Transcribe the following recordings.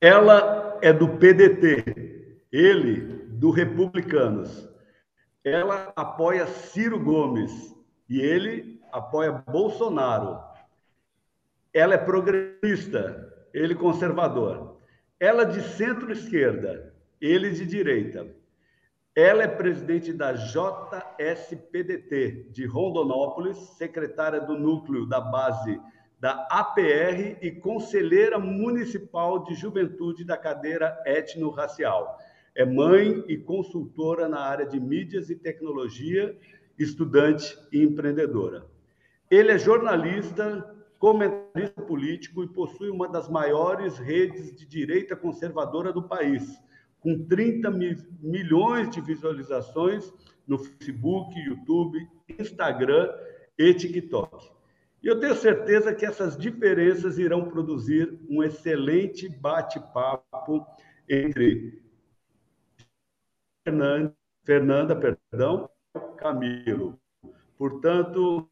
Ela é do PDT, ele do Republicanos. Ela apoia Ciro Gomes e ele apoia Bolsonaro. Ela é progressista, ele conservador. Ela de centro-esquerda, ele de direita. Ela é presidente da JSPDT de Rondonópolis, secretária do núcleo da base da APR e conselheira municipal de juventude da cadeira etno-racial. É mãe e consultora na área de mídias e tecnologia, estudante e empreendedora. Ele é jornalista, comentarista político e possui uma das maiores redes de direita conservadora do país, com 30 milhões de visualizações no Facebook, YouTube, Instagram e TikTok. E eu tenho certeza que essas diferenças irão produzir um excelente bate-papo entre Fernanda, Fernanda, perdão, Camilo. Portanto,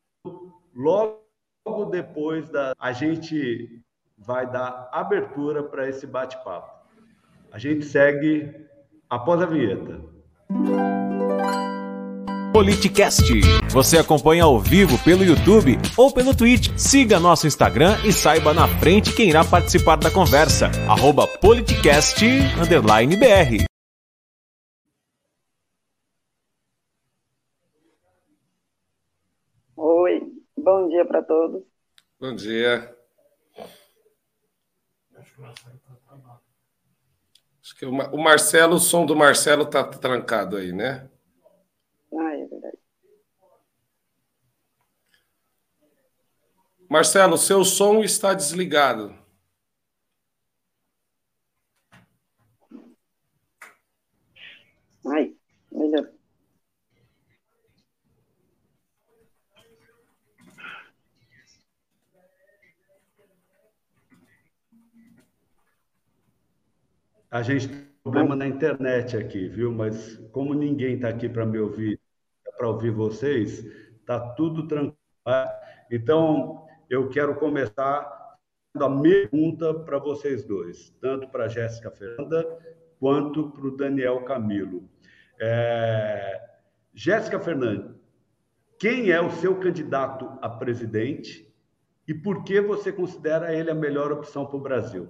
logo depois da a gente vai dar abertura para esse bate-papo. A gente segue após a vinheta. Politicast. Você acompanha ao vivo pelo YouTube ou pelo Twitch. Siga nosso Instagram e saiba na frente quem irá participar da conversa. Arroba politicast_br. Oi, bom dia para todos. Bom dia. Acho que o Marcelo, o som do Marcelo tá trancado aí, né? Marcelo, seu som está desligado. Ai, melhor. A gente tem problema na internet aqui, viu? Mas como ninguém está aqui para me ouvir, para ouvir vocês, está tudo tranquilo. Então, eu quero começar a pergunta para vocês dois, tanto para a Jéssica Fernanda quanto para o Daniel Camilo. É... Jéssica Fernanda, quem é o seu candidato a presidente e por que você considera ele a melhor opção para o Brasil?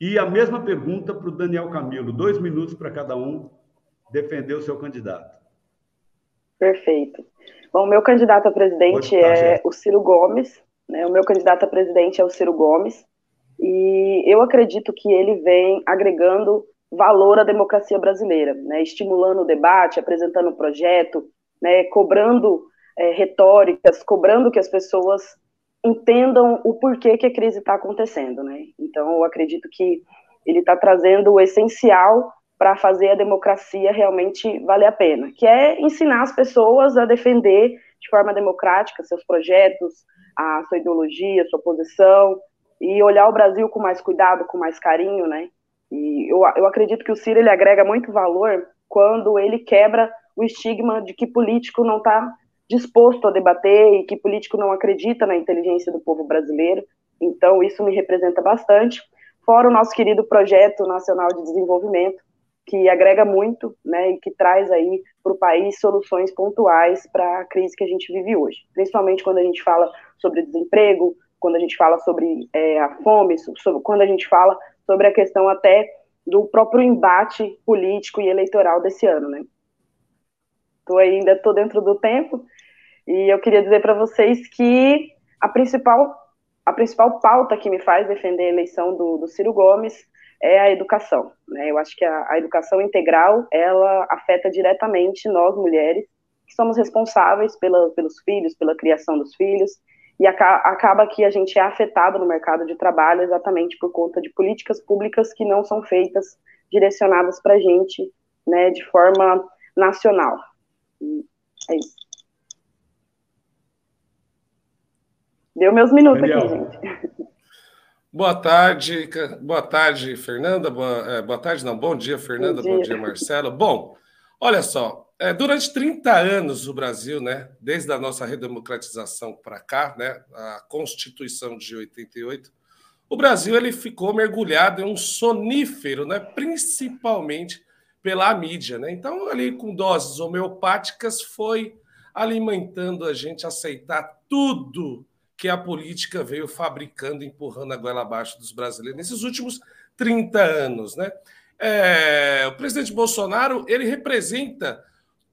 E a mesma pergunta para o Daniel Camilo, dois minutos para cada um defender o seu candidato. Perfeito. Bom, meu candidato a presidente é o Ciro Gomes, né? O meu candidato a presidente é o Ciro Gomes, e eu acredito que ele vem agregando valor à democracia brasileira, né? estimulando o debate, apresentando o projeto, né? cobrando é, retóricas, cobrando que as pessoas entendam o porquê que a crise está acontecendo. Né? Então, eu acredito que ele está trazendo o essencial para fazer a democracia realmente valer a pena, que é ensinar as pessoas a defender de forma democrática seus projetos, a sua ideologia, a sua posição, e olhar o Brasil com mais cuidado, com mais carinho, né? E eu, eu acredito que o Ciro ele agrega muito valor quando ele quebra o estigma de que político não está disposto a debater e que político não acredita na inteligência do povo brasileiro. Então, isso me representa bastante. Fora o nosso querido Projeto Nacional de Desenvolvimento, que agrega muito, né, e que traz aí para o país soluções pontuais para a crise que a gente vive hoje, principalmente quando a gente fala sobre desemprego, quando a gente fala sobre é, a fome, sobre, quando a gente fala sobre a questão até do próprio embate político e eleitoral desse ano, né? Tô ainda estou dentro do tempo e eu queria dizer para vocês que a principal a principal pauta que me faz defender a eleição do, do Ciro Gomes é a educação. Né? Eu acho que a, a, educação integral ela afeta diretamente nós mulheres que somos responsáveis pela, pelos filhos, pela criação dos filhos e aca, acaba que a gente é afetado no mercado de trabalho exatamente por conta de políticas públicas que não são feitas direcionadas para a gente, né, de forma nacional. E é isso. Deu meus minutos Daniel. aqui, gente. Boa tarde, boa tarde, Fernanda. Boa, é, boa tarde, não, bom dia, Fernanda. Bom dia, bom dia Marcelo. Bom, olha só, é, durante 30 anos o Brasil, né, desde a nossa redemocratização para cá, né, a Constituição de 88, o Brasil ele ficou mergulhado em um sonífero, né? principalmente pela mídia. Né? Então, ali com doses homeopáticas, foi alimentando a gente a aceitar tudo que a política veio fabricando, empurrando a goela abaixo dos brasileiros nesses últimos 30 anos. Né? É, o presidente Bolsonaro ele representa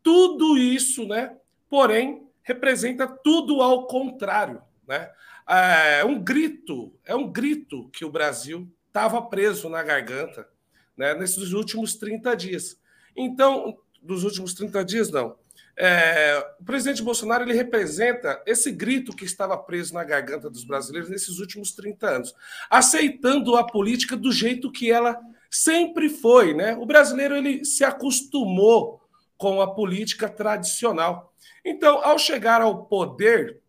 tudo isso, né? porém, representa tudo ao contrário. Né? É um grito, é um grito que o Brasil estava preso na garganta né, nesses últimos 30 dias. Então, dos últimos 30 dias, não. É, o presidente Bolsonaro ele representa esse grito que estava preso na garganta dos brasileiros nesses últimos 30 anos, aceitando a política do jeito que ela sempre foi. Né? O brasileiro ele se acostumou com a política tradicional. Então, ao chegar ao poder,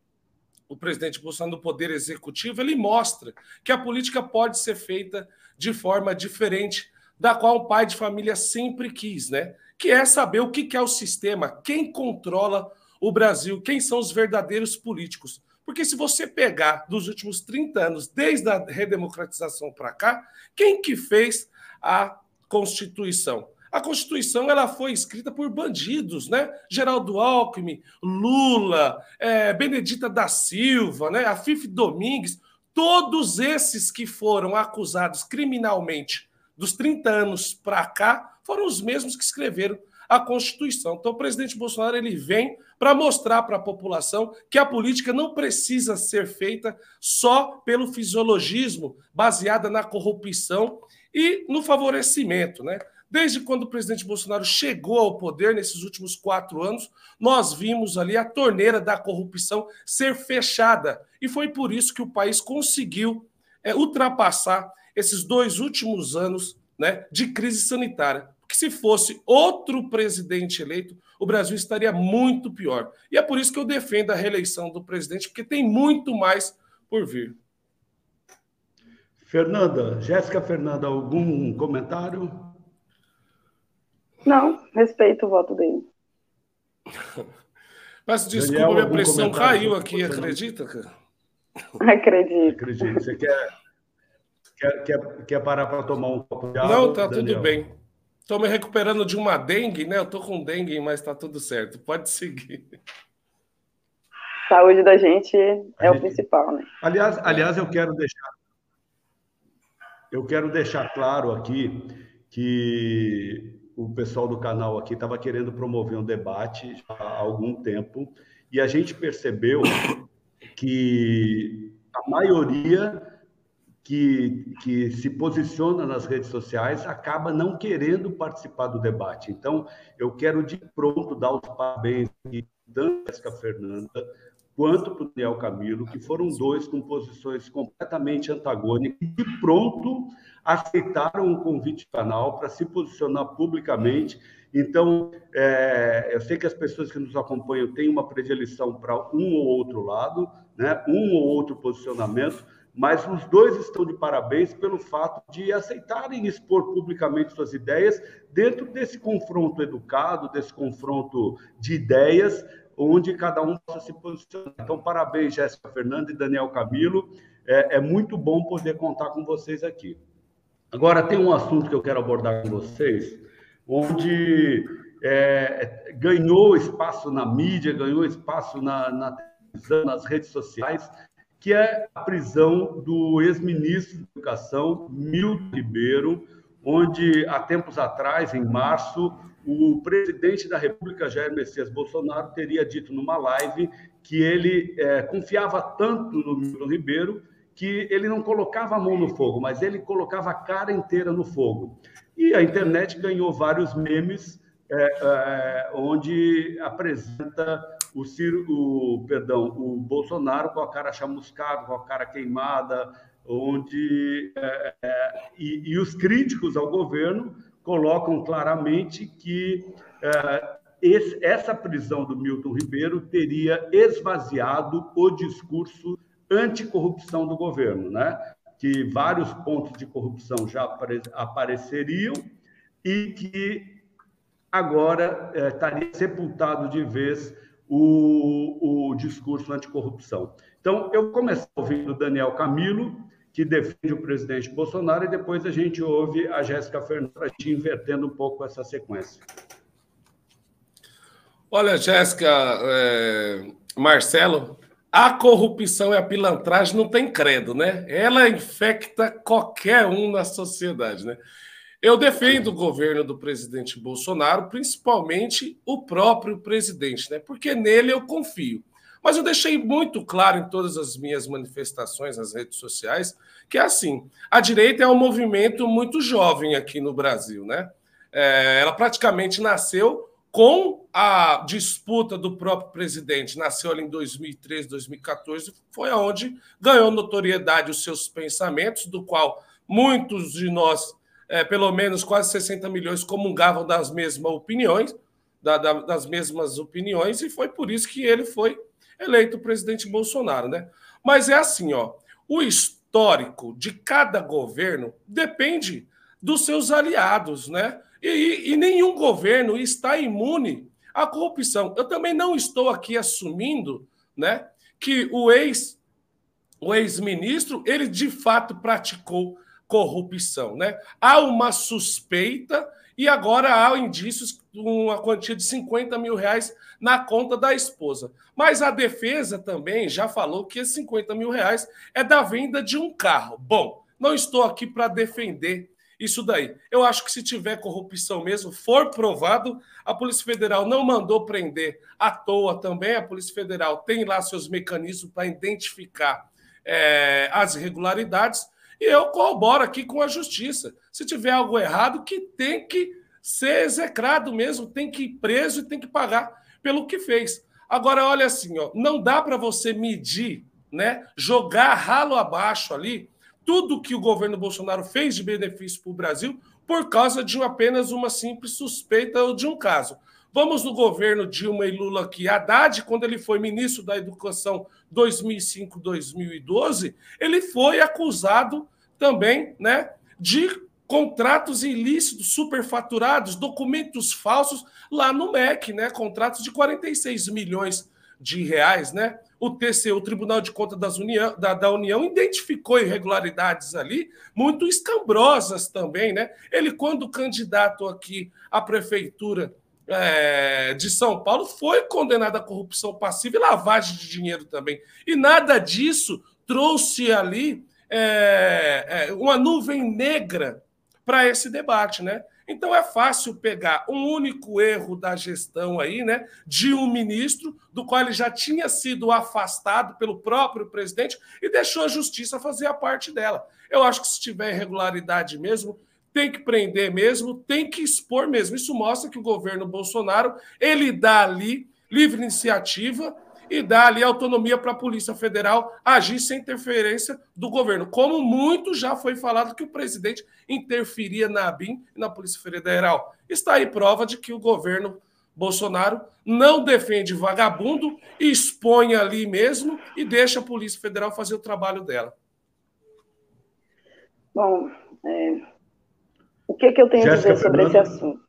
o presidente Bolsonaro no poder executivo, ele mostra que a política pode ser feita de forma diferente da qual o pai de família sempre quis, né? Que é saber o que é o sistema, quem controla o Brasil, quem são os verdadeiros políticos. Porque se você pegar dos últimos 30 anos, desde a redemocratização para cá, quem que fez a Constituição? A Constituição ela foi escrita por bandidos, né? Geraldo Alckmin, Lula, é, Benedita da Silva, né? A Fife Domingues, todos esses que foram acusados criminalmente dos 30 anos para cá foram os mesmos que escreveram a Constituição. Então, o presidente Bolsonaro ele vem para mostrar para a população que a política não precisa ser feita só pelo fisiologismo, baseada na corrupção e no favorecimento, né? Desde quando o presidente Bolsonaro chegou ao poder, nesses últimos quatro anos, nós vimos ali a torneira da corrupção ser fechada. E foi por isso que o país conseguiu é, ultrapassar esses dois últimos anos né, de crise sanitária. Porque se fosse outro presidente eleito, o Brasil estaria muito pior. E é por isso que eu defendo a reeleição do presidente, porque tem muito mais por vir. Fernanda, Jéssica Fernanda, algum comentário? Não, respeito o voto dele. Mas desculpa, Daniel, minha pressão caiu aqui, acredita, cara? Acredito. Acredito. Você quer Quer, quer, quer parar para tomar um copo de água? Não, tá Daniel? tudo bem. Estou me recuperando de uma dengue, né? Eu tô com dengue, mas tá tudo certo. Pode seguir. Saúde da gente é gente... o principal, né? Aliás, aliás, eu quero deixar eu quero deixar claro aqui que o pessoal do canal aqui estava querendo promover um debate há algum tempo e a gente percebeu que a maioria que, que se posiciona nas redes sociais acaba não querendo participar do debate. Então, eu quero de pronto dar os parabéns tanto a Jéssica Fernanda quanto para o Daniel Camilo, que foram dois com posições completamente antagônicas e de pronto aceitaram o convite do canal para se posicionar publicamente. Então, é, eu sei que as pessoas que nos acompanham têm uma predileção para um ou outro lado, né? um ou outro posicionamento, mas os dois estão de parabéns pelo fato de aceitarem expor publicamente suas ideias dentro desse confronto educado, desse confronto de ideias, onde cada um possa se posicionar. Então, parabéns, Jéssica Fernanda e Daniel Camilo. É, é muito bom poder contar com vocês aqui. Agora, tem um assunto que eu quero abordar com vocês, onde é, ganhou espaço na mídia, ganhou espaço na, na televisão, nas redes sociais, que é a prisão do ex-ministro da Educação, Milton Ribeiro, onde há tempos atrás, em março, o presidente da República, Jair Messias Bolsonaro, teria dito numa live que ele é, confiava tanto no Milton Ribeiro que ele não colocava a mão no fogo, mas ele colocava a cara inteira no fogo. E a internet ganhou vários memes é, é, onde apresenta o Ciro, o, perdão, o Bolsonaro com a cara chamuscada, com a cara queimada, onde é, é, e, e, os críticos ao governo colocam claramente que é, esse, essa prisão do Milton Ribeiro teria esvaziado o discurso anticorrupção do governo, né? Que vários pontos de corrupção já apare, apareceriam e que agora é, estaria sepultado de vez o, o discurso anticorrupção. Então, eu comecei ouvindo Daniel Camilo que defende o presidente Bolsonaro, e depois a gente ouve a Jéssica Fernandes invertendo um pouco essa sequência. Olha, Jéssica, é, Marcelo, a corrupção e a pilantragem não tem credo, né? Ela infecta qualquer um na sociedade, né? Eu defendo o governo do presidente Bolsonaro, principalmente o próprio presidente, né? Porque nele eu confio. Mas eu deixei muito claro em todas as minhas manifestações nas redes sociais que é assim: a direita é um movimento muito jovem aqui no Brasil, né? É, ela praticamente nasceu com a disputa do próprio presidente. Nasceu ali em 2013, 2014, foi aonde ganhou notoriedade os seus pensamentos, do qual muitos de nós, é, pelo menos quase 60 milhões, comungavam das mesmas opiniões, da, da, das mesmas opiniões, e foi por isso que ele foi eleito presidente Bolsonaro, né? Mas é assim, ó, o histórico de cada governo depende dos seus aliados, né? E, e, nenhum governo está imune à corrupção. Eu também não estou aqui assumindo, né, que o ex o ex-ministro ele de fato praticou corrupção, né? Há uma suspeita e agora há indícios de uma quantia de 50 mil reais na conta da esposa. Mas a defesa também já falou que esses 50 mil reais é da venda de um carro. Bom, não estou aqui para defender isso daí. Eu acho que se tiver corrupção mesmo, for provado, a Polícia Federal não mandou prender à toa também. A Polícia Federal tem lá seus mecanismos para identificar é, as irregularidades e eu corroboro aqui com a justiça. Se tiver algo errado, que tem que ser execrado mesmo, tem que ir preso e tem que pagar pelo que fez. Agora, olha assim, ó, não dá para você medir, né, jogar ralo abaixo ali tudo que o governo Bolsonaro fez de benefício para o Brasil por causa de apenas uma simples suspeita ou de um caso. Vamos no governo Dilma e Lula aqui. Haddad, quando ele foi ministro da Educação 2005-2012, ele foi acusado também né, de contratos ilícitos, superfaturados, documentos falsos lá no MEC, né? Contratos de 46 milhões de reais, né? O TCU, o Tribunal de Contas das União, da, da União, identificou irregularidades ali, muito escambrosas também, né? Ele, quando candidato aqui à prefeitura é, de São Paulo foi condenado à corrupção passiva e lavagem de dinheiro também. E nada disso trouxe ali é, é, uma nuvem negra para esse debate, né? Então é fácil pegar um único erro da gestão aí, né, de um ministro do qual ele já tinha sido afastado pelo próprio presidente e deixou a justiça fazer a parte dela. Eu acho que se tiver irregularidade mesmo, tem que prender mesmo, tem que expor mesmo. Isso mostra que o governo Bolsonaro ele dá ali livre iniciativa e dá ali autonomia para a Polícia Federal agir sem interferência do governo. Como muito já foi falado que o presidente interferia na ABIN e na Polícia Federal. Está aí prova de que o governo Bolsonaro não defende vagabundo, expõe ali mesmo e deixa a Polícia Federal fazer o trabalho dela. Bom, é, o que, que eu tenho Jéssica a dizer sobre Fernanda. esse assunto?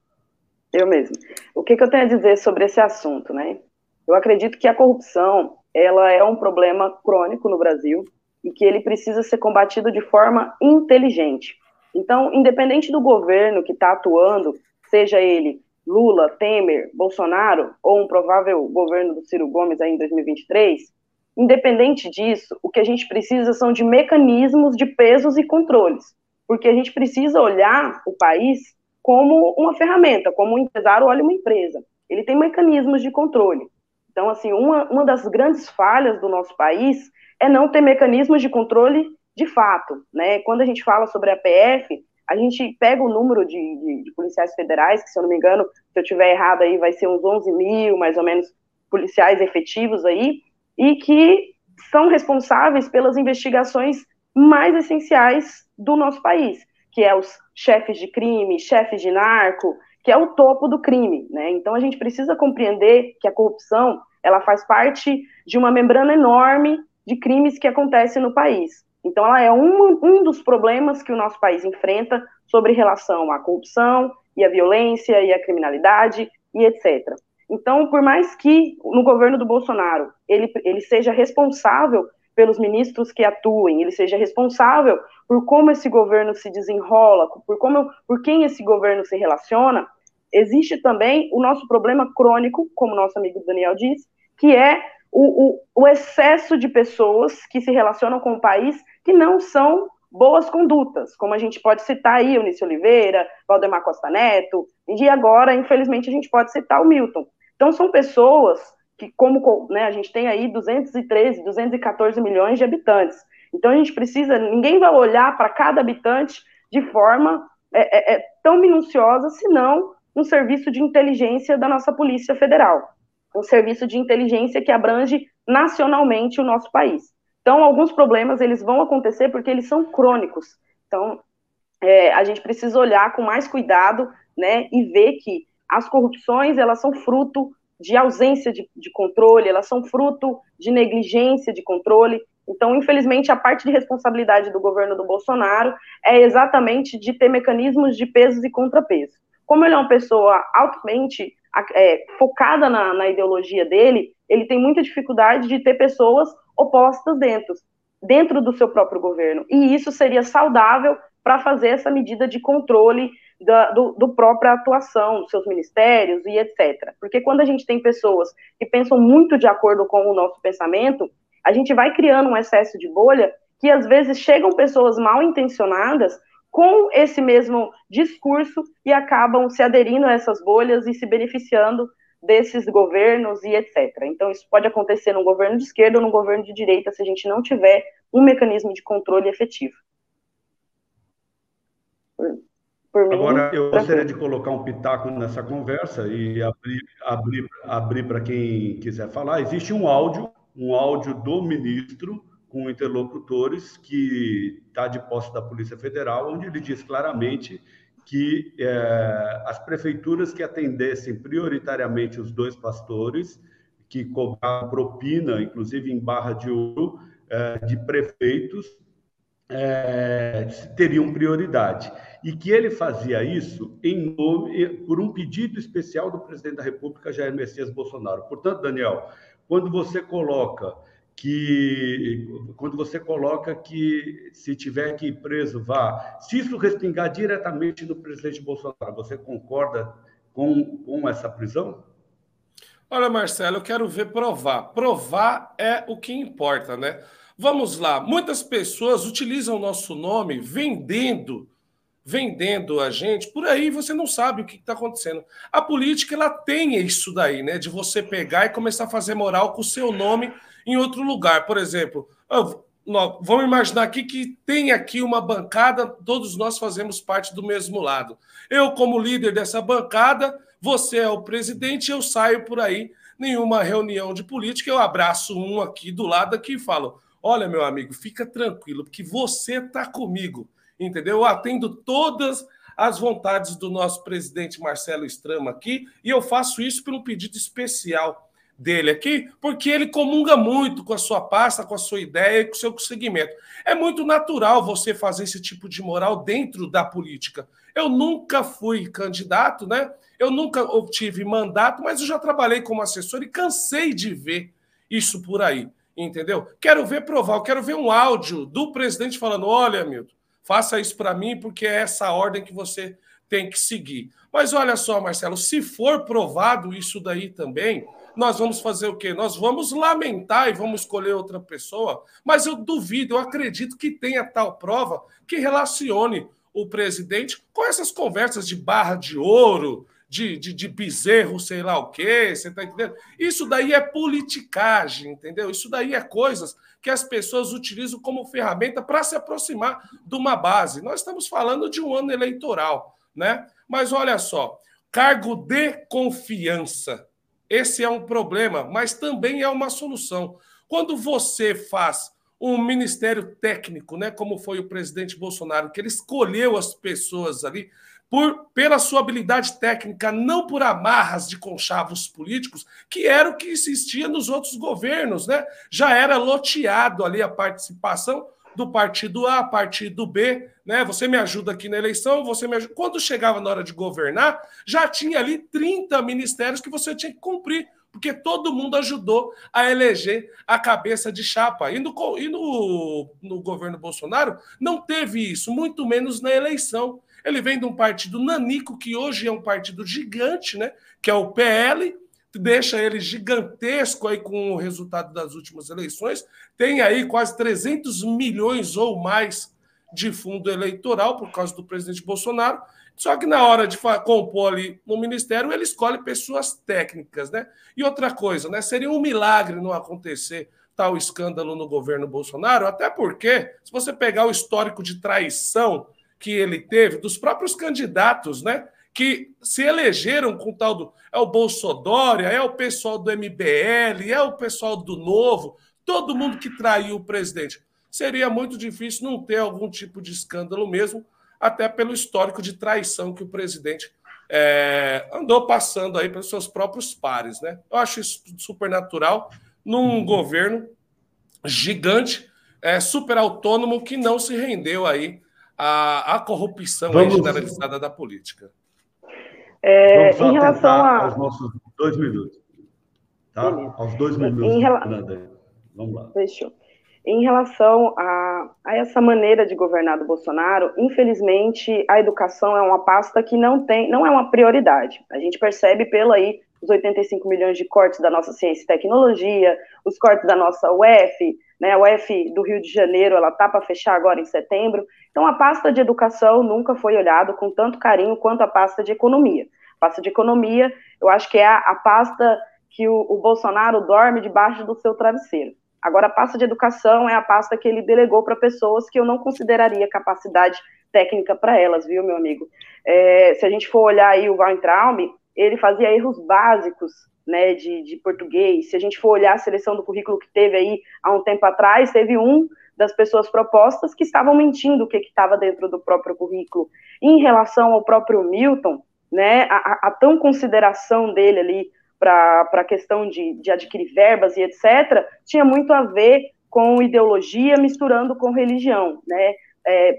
Eu mesmo. O que, que eu tenho a dizer sobre esse assunto, né? Eu acredito que a corrupção, ela é um problema crônico no Brasil e que ele precisa ser combatido de forma inteligente. Então, independente do governo que está atuando, seja ele Lula, Temer, Bolsonaro ou um provável governo do Ciro Gomes aí em 2023, independente disso, o que a gente precisa são de mecanismos de pesos e controles porque a gente precisa olhar o país como uma ferramenta, como um empresário olha uma empresa. Ele tem mecanismos de controle. Então, assim, uma, uma das grandes falhas do nosso país é não ter mecanismos de controle de fato. Né? Quando a gente fala sobre a PF, a gente pega o número de, de, de, policiais federais, que se eu não me engano, se eu tiver errado aí, vai ser uns 11 mil, mais ou menos, policiais efetivos aí, e que são responsáveis pelas investigações mais essenciais do nosso país, que é os chefes de crime, chefes de narco, que é o topo do crime, né? Então a gente precisa compreender que a corrupção ela faz parte de uma membrana enorme de crimes que acontecem no país. Então ela é um, um dos problemas que o nosso país enfrenta sobre relação à corrupção e à violência e à criminalidade e etc. Então, por mais que no governo do Bolsonaro ele, ele seja responsável pelos ministros que atuem, ele seja responsável por como esse governo se desenrola, por como, por quem esse governo se relaciona, existe também o nosso problema crônico, como nosso amigo Daniel disse, que é o, o, o excesso de pessoas que se relacionam com o país que não são boas condutas, como a gente pode citar aí Eunice Oliveira, Valdemar Costa Neto, e agora, infelizmente, a gente pode citar o Milton. Então, são pessoas que, como né, a gente tem aí 213, 214 milhões de habitantes. Então, a gente precisa, ninguém vai olhar para cada habitante de forma é, é, é, tão minuciosa, senão um serviço de inteligência da nossa Polícia Federal. Um serviço de inteligência que abrange nacionalmente o nosso país. Então, alguns problemas eles vão acontecer porque eles são crônicos. Então, é, a gente precisa olhar com mais cuidado, né, e ver que as corrupções elas são fruto de ausência de, de controle, elas são fruto de negligência de controle. Então, infelizmente, a parte de responsabilidade do governo do Bolsonaro é exatamente de ter mecanismos de pesos e contrapesos. Como ele é uma pessoa altamente é, focada na, na ideologia dele, ele tem muita dificuldade de ter pessoas opostas dentro, dentro do seu próprio governo. E isso seria saudável para fazer essa medida de controle da do, do, própria atuação dos seus ministérios e etc. Porque quando a gente tem pessoas que pensam muito de acordo com o nosso pensamento, a gente vai criando um excesso de bolha que às vezes chegam pessoas mal intencionadas com esse mesmo discurso e acabam se aderindo a essas bolhas e se beneficiando desses governos e etc. Então, isso pode acontecer num governo de esquerda ou num governo de direita se a gente não tiver um mecanismo de controle efetivo. Por, por mim, Agora, eu gostaria de colocar um pitaco nessa conversa e abrir, abrir, abrir para quem quiser falar. Existe um áudio, um áudio do ministro com interlocutores que está de posse da Polícia Federal, onde ele diz claramente que é, as prefeituras que atendessem prioritariamente os dois pastores, que cobravam propina, inclusive em Barra de Ouro, é, de prefeitos, é, teriam prioridade. E que ele fazia isso em nome, por um pedido especial do presidente da República, Jair Messias Bolsonaro. Portanto, Daniel, quando você coloca que quando você coloca que se tiver que ir preso, vá. Se isso respingar diretamente no presidente Bolsonaro, você concorda com, com essa prisão? Olha, Marcelo, eu quero ver provar. Provar é o que importa, né? Vamos lá. Muitas pessoas utilizam o nosso nome vendendo vendendo a gente, por aí você não sabe o que está acontecendo. A política ela tem isso daí, né? De você pegar e começar a fazer moral com o seu nome em outro lugar. Por exemplo, vamos imaginar aqui que tem aqui uma bancada, todos nós fazemos parte do mesmo lado. Eu, como líder dessa bancada, você é o presidente, eu saio por aí, nenhuma reunião de política, eu abraço um aqui do lado aqui e falo: olha, meu amigo, fica tranquilo, porque você está comigo, entendeu? Eu atendo todas as vontades do nosso presidente Marcelo Strama aqui, e eu faço isso por um pedido especial dele aqui, porque ele comunga muito com a sua pasta, com a sua ideia e com o seu segmento. É muito natural você fazer esse tipo de moral dentro da política. Eu nunca fui candidato, né? Eu nunca obtive mandato, mas eu já trabalhei como assessor e cansei de ver isso por aí, entendeu? Quero ver provar, quero ver um áudio do presidente falando: olha, Milton, faça isso para mim, porque é essa ordem que você tem que seguir. Mas olha só, Marcelo, se for provado isso daí também, nós vamos fazer o quê? Nós vamos lamentar e vamos escolher outra pessoa, mas eu duvido, eu acredito que tenha tal prova que relacione o presidente com essas conversas de barra de ouro, de, de, de bezerro, sei lá o quê, você tá entendendo? Isso daí é politicagem, entendeu? Isso daí é coisas que as pessoas utilizam como ferramenta para se aproximar de uma base. Nós estamos falando de um ano eleitoral, né? Mas olha só, cargo de confiança. Esse é um problema, mas também é uma solução. Quando você faz um ministério técnico, né, como foi o presidente Bolsonaro, que ele escolheu as pessoas ali por pela sua habilidade técnica, não por amarras de conchavos políticos, que era o que existia nos outros governos, né? Já era loteado ali a participação do partido A, partido B, né? Você me ajuda aqui na eleição, você me ajuda. Quando chegava na hora de governar, já tinha ali 30 ministérios que você tinha que cumprir, porque todo mundo ajudou a eleger a cabeça de chapa. E no, e no, no governo Bolsonaro não teve isso, muito menos na eleição. Ele vem de um partido nanico, que hoje é um partido gigante, né? que é o PL, deixa ele gigantesco aí com o resultado das últimas eleições. Tem aí quase 300 milhões ou mais de fundo eleitoral por causa do presidente Bolsonaro. Só que na hora de compor ali no ministério, ele escolhe pessoas técnicas, né? E outra coisa, né? Seria um milagre não acontecer tal escândalo no governo Bolsonaro, até porque, se você pegar o histórico de traição que ele teve dos próprios candidatos, né? Que se elegeram com tal do. É o Bolsodória, é o pessoal do MBL, é o pessoal do Novo, todo mundo que traiu o presidente. Seria muito difícil não ter algum tipo de escândalo mesmo, até pelo histórico de traição que o presidente é, andou passando aí pelos seus próprios pares. Né? Eu acho isso super natural num governo gigante, é, super autônomo, que não se rendeu aí à, à corrupção Vamos... generalizada da política. É, Vamos em relação a... aos nossos dois minutos. Tá? Aos dois minutos. Em rela... Vamos lá. Fechou. Em relação a, a, essa maneira de governar do Bolsonaro, infelizmente a educação é uma pasta que não tem, não é uma prioridade. A gente percebe pelo aí os 85 milhões de cortes da nossa ciência e tecnologia, os cortes da nossa UF, né? A UF do Rio de Janeiro, ela tá para fechar agora em setembro. Então a pasta de educação nunca foi olhado com tanto carinho quanto a pasta de economia. A pasta de economia, eu acho que é a, a pasta que o, o Bolsonaro dorme debaixo do seu travesseiro. Agora, a pasta de educação é a pasta que ele delegou para pessoas que eu não consideraria capacidade técnica para elas, viu, meu amigo? É, se a gente for olhar aí o Weintraub, ele fazia erros básicos né, de, de português. Se a gente for olhar a seleção do currículo que teve aí há um tempo atrás, teve um das pessoas propostas que estavam mentindo o que estava dentro do próprio currículo. Em relação ao próprio Milton, né, a, a tão consideração dele ali para a questão de, de adquirir verbas e etc., tinha muito a ver com ideologia misturando com religião, né? É,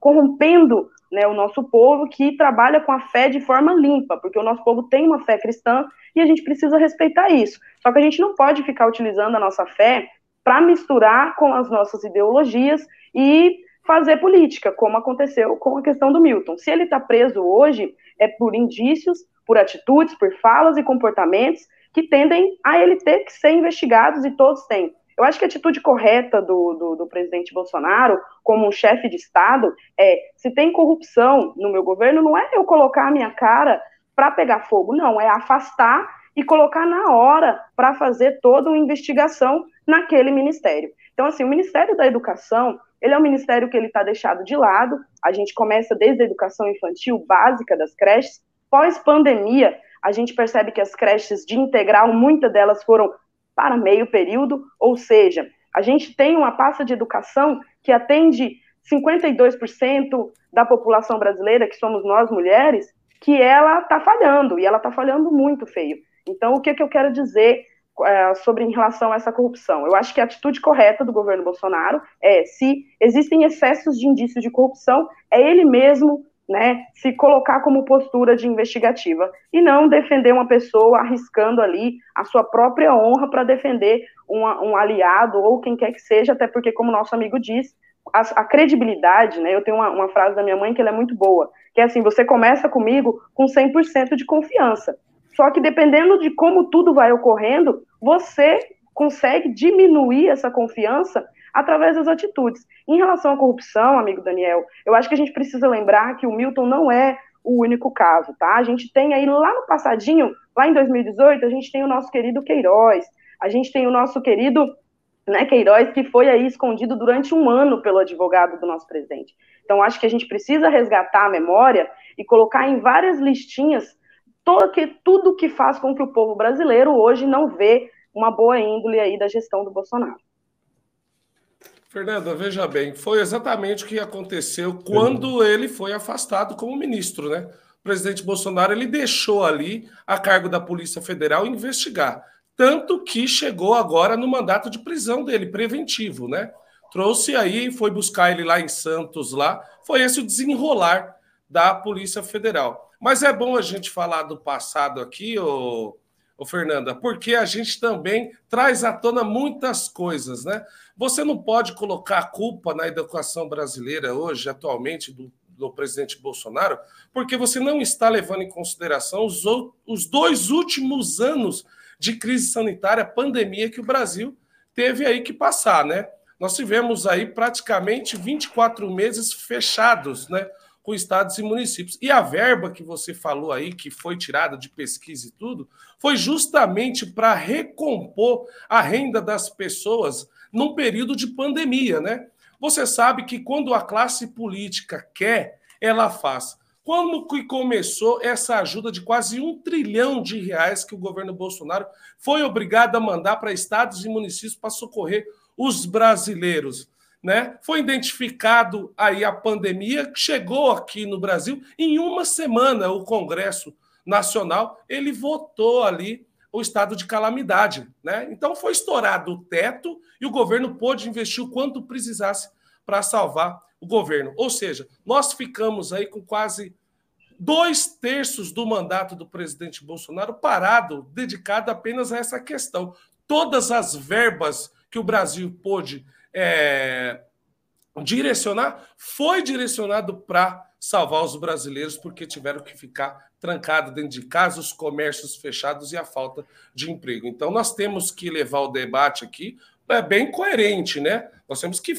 corrompendo né, o nosso povo que trabalha com a fé de forma limpa, porque o nosso povo tem uma fé cristã e a gente precisa respeitar isso. Só que a gente não pode ficar utilizando a nossa fé para misturar com as nossas ideologias e fazer política, como aconteceu com a questão do Milton. Se ele está preso hoje, é por indícios por atitudes, por falas e comportamentos que tendem a ele ter que ser investigados e todos têm. Eu acho que a atitude correta do, do, do presidente Bolsonaro, como um chefe de Estado, é: se tem corrupção no meu governo, não é eu colocar a minha cara para pegar fogo, não, é afastar e colocar na hora para fazer toda uma investigação naquele ministério. Então, assim, o Ministério da Educação, ele é um ministério que ele está deixado de lado. A gente começa desde a educação infantil básica das creches, Pós-pandemia, a gente percebe que as creches de integral, muitas delas foram para meio período, ou seja, a gente tem uma pasta de educação que atende 52% da população brasileira, que somos nós mulheres, que ela está falhando, e ela está falhando muito feio. Então, o que, que eu quero dizer é, sobre em relação a essa corrupção? Eu acho que a atitude correta do governo Bolsonaro é, se existem excessos de indícios de corrupção, é ele mesmo né, se colocar como postura de investigativa e não defender uma pessoa arriscando ali a sua própria honra para defender um aliado ou quem quer que seja, até porque, como nosso amigo diz, a, a credibilidade, né, eu tenho uma, uma, frase da minha mãe que ela é muito boa, que é assim, você começa comigo com 100% de confiança, só que dependendo de como tudo vai ocorrendo, você consegue diminuir essa confiança através das atitudes. Em relação à corrupção, amigo Daniel, eu acho que a gente precisa lembrar que o Milton não é o único caso, tá? A gente tem aí lá no passadinho, lá em 2018, a gente tem o nosso querido Queiroz, a gente tem o nosso querido né, Queiroz, que foi aí escondido durante um ano pelo advogado do nosso presidente. Então, acho que a gente precisa resgatar a memória e colocar em várias listinhas todo que, tudo que faz com que o povo brasileiro hoje não vê uma boa índole aí da gestão do Bolsonaro. Fernanda, veja bem, foi exatamente o que aconteceu quando ele foi afastado como ministro, né? O presidente Bolsonaro ele deixou ali a cargo da Polícia Federal investigar, tanto que chegou agora no mandato de prisão dele preventivo, né? Trouxe aí, foi buscar ele lá em Santos lá, foi esse o desenrolar da Polícia Federal. Mas é bom a gente falar do passado aqui, ô, ô Fernanda, porque a gente também traz à tona muitas coisas, né? Você não pode colocar a culpa na educação brasileira hoje, atualmente, do, do presidente Bolsonaro, porque você não está levando em consideração os, os dois últimos anos de crise sanitária, pandemia que o Brasil teve aí que passar, né? Nós tivemos aí praticamente 24 meses fechados, né? Com estados e municípios. E a verba que você falou aí, que foi tirada de pesquisa e tudo, foi justamente para recompor a renda das pessoas num período de pandemia, né? Você sabe que quando a classe política quer, ela faz. Quando que começou essa ajuda de quase um trilhão de reais que o governo Bolsonaro foi obrigado a mandar para estados e municípios para socorrer os brasileiros? Né? Foi identificado aí a pandemia que chegou aqui no Brasil em uma semana o Congresso Nacional ele votou ali o estado de calamidade, né? Então foi estourado o teto e o governo pôde investir o quanto precisasse para salvar o governo. Ou seja, nós ficamos aí com quase dois terços do mandato do presidente Bolsonaro parado, dedicado apenas a essa questão. Todas as verbas que o Brasil pôde é, direcionar foi direcionado para salvar os brasileiros, porque tiveram que ficar trancados dentro de casa, os comércios fechados e a falta de emprego. Então, nós temos que levar o debate aqui é bem coerente, né? Nós temos que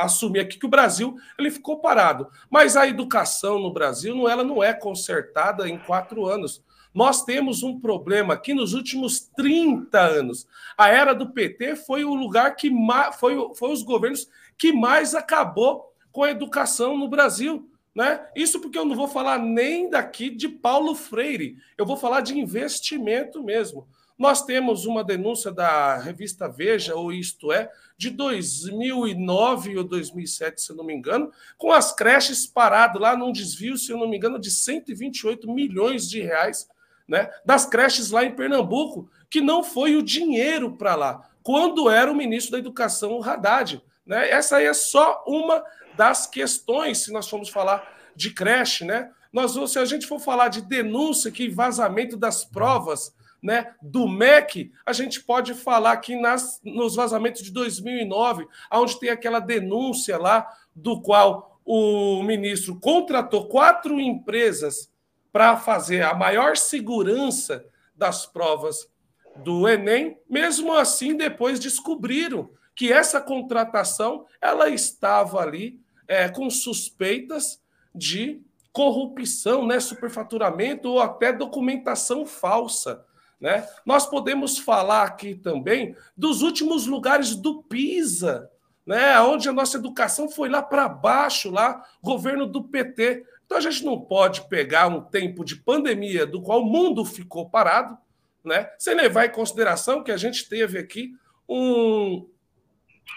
assumir aqui que o Brasil ele ficou parado. Mas a educação no Brasil não, ela não é consertada em quatro anos. Nós temos um problema aqui nos últimos 30 anos. A era do PT foi o lugar que mais, foi, foi os governos que mais acabou com a educação no Brasil. Né? Isso porque eu não vou falar nem daqui de Paulo Freire, eu vou falar de investimento mesmo. Nós temos uma denúncia da revista Veja, ou Isto É, de 2009 ou 2007, se eu não me engano, com as creches paradas lá num desvio, se eu não me engano, de 128 milhões de reais, né, das creches lá em Pernambuco, que não foi o dinheiro para lá, quando era o ministro da Educação, o Haddad. Né? Essa aí é só uma das questões, se nós formos falar de creche, né? Nós, se a gente for falar de denúncia, que vazamento das provas né, do MEC, a gente pode falar aqui nas, nos vazamentos de 2009, onde tem aquela denúncia lá, do qual o ministro contratou quatro empresas para fazer a maior segurança das provas do Enem. Mesmo assim, depois descobriram que essa contratação ela estava ali é, com suspeitas de corrupção, né, superfaturamento ou até documentação falsa. Né? Nós podemos falar aqui também dos últimos lugares do PISA, né? onde a nossa educação foi lá para baixo, lá, governo do PT. Então a gente não pode pegar um tempo de pandemia do qual o mundo ficou parado, né? sem levar em consideração que a gente teve aqui um,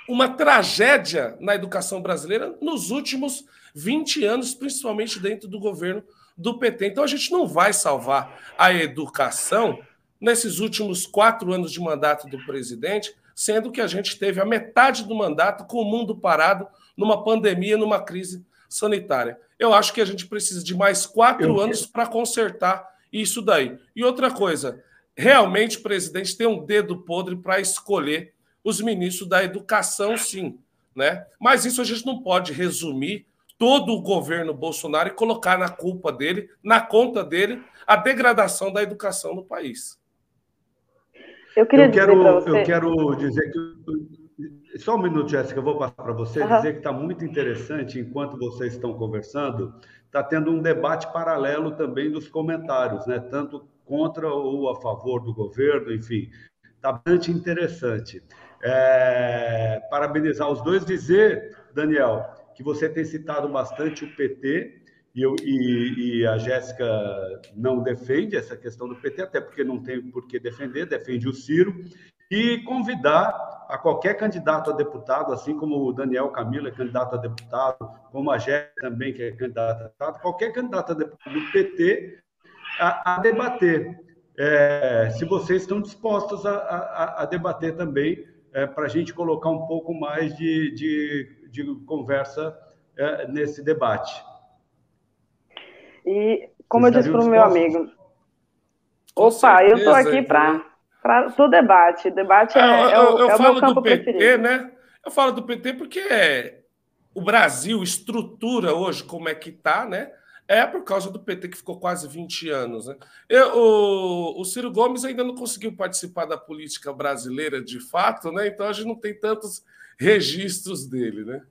uma tragédia na educação brasileira nos últimos 20 anos, principalmente dentro do governo do PT. Então a gente não vai salvar a educação nesses últimos quatro anos de mandato do presidente, sendo que a gente teve a metade do mandato com o mundo parado numa pandemia, numa crise sanitária. Eu acho que a gente precisa de mais quatro Eu... anos para consertar isso daí. E outra coisa, realmente o presidente tem um dedo podre para escolher os ministros da educação, sim. Né? Mas isso a gente não pode resumir todo o governo Bolsonaro e colocar na culpa dele, na conta dele, a degradação da educação no país. Eu, queria eu quero, dizer você... eu quero dizer que. Só um minuto, Jéssica, eu vou passar para você, uhum. dizer que está muito interessante, enquanto vocês estão conversando, está tendo um debate paralelo também dos comentários, né? tanto contra ou a favor do governo, enfim, está bastante interessante. É, parabenizar os dois, dizer, Daniel, que você tem citado bastante o PT, e, eu, e, e a Jéssica não defende essa questão do PT, até porque não tem por que defender, defende o Ciro, e convidar a qualquer candidato a deputado, assim como o Daniel Camilo é candidato a deputado, como a Jéssica também, que é candidata a deputado, qualquer candidato a deputado do PT a, a debater. É, se vocês estão dispostos a, a, a debater também, é, para a gente colocar um pouco mais de, de, de conversa é, nesse debate. E, como Você eu disse para o meu amigo. Com Opa, certeza, eu estou aqui para o debate. O debate é, ah, é, o, eu é o meu campo do PT, preferido. né? Eu falo do PT porque é, o Brasil estrutura hoje como é que está, né? É por causa do PT que ficou quase 20 anos. Né? Eu, o, o, Ciro Gomes ainda não conseguiu participar da política brasileira de fato, né? Então a gente não tem tantos registros dele, né?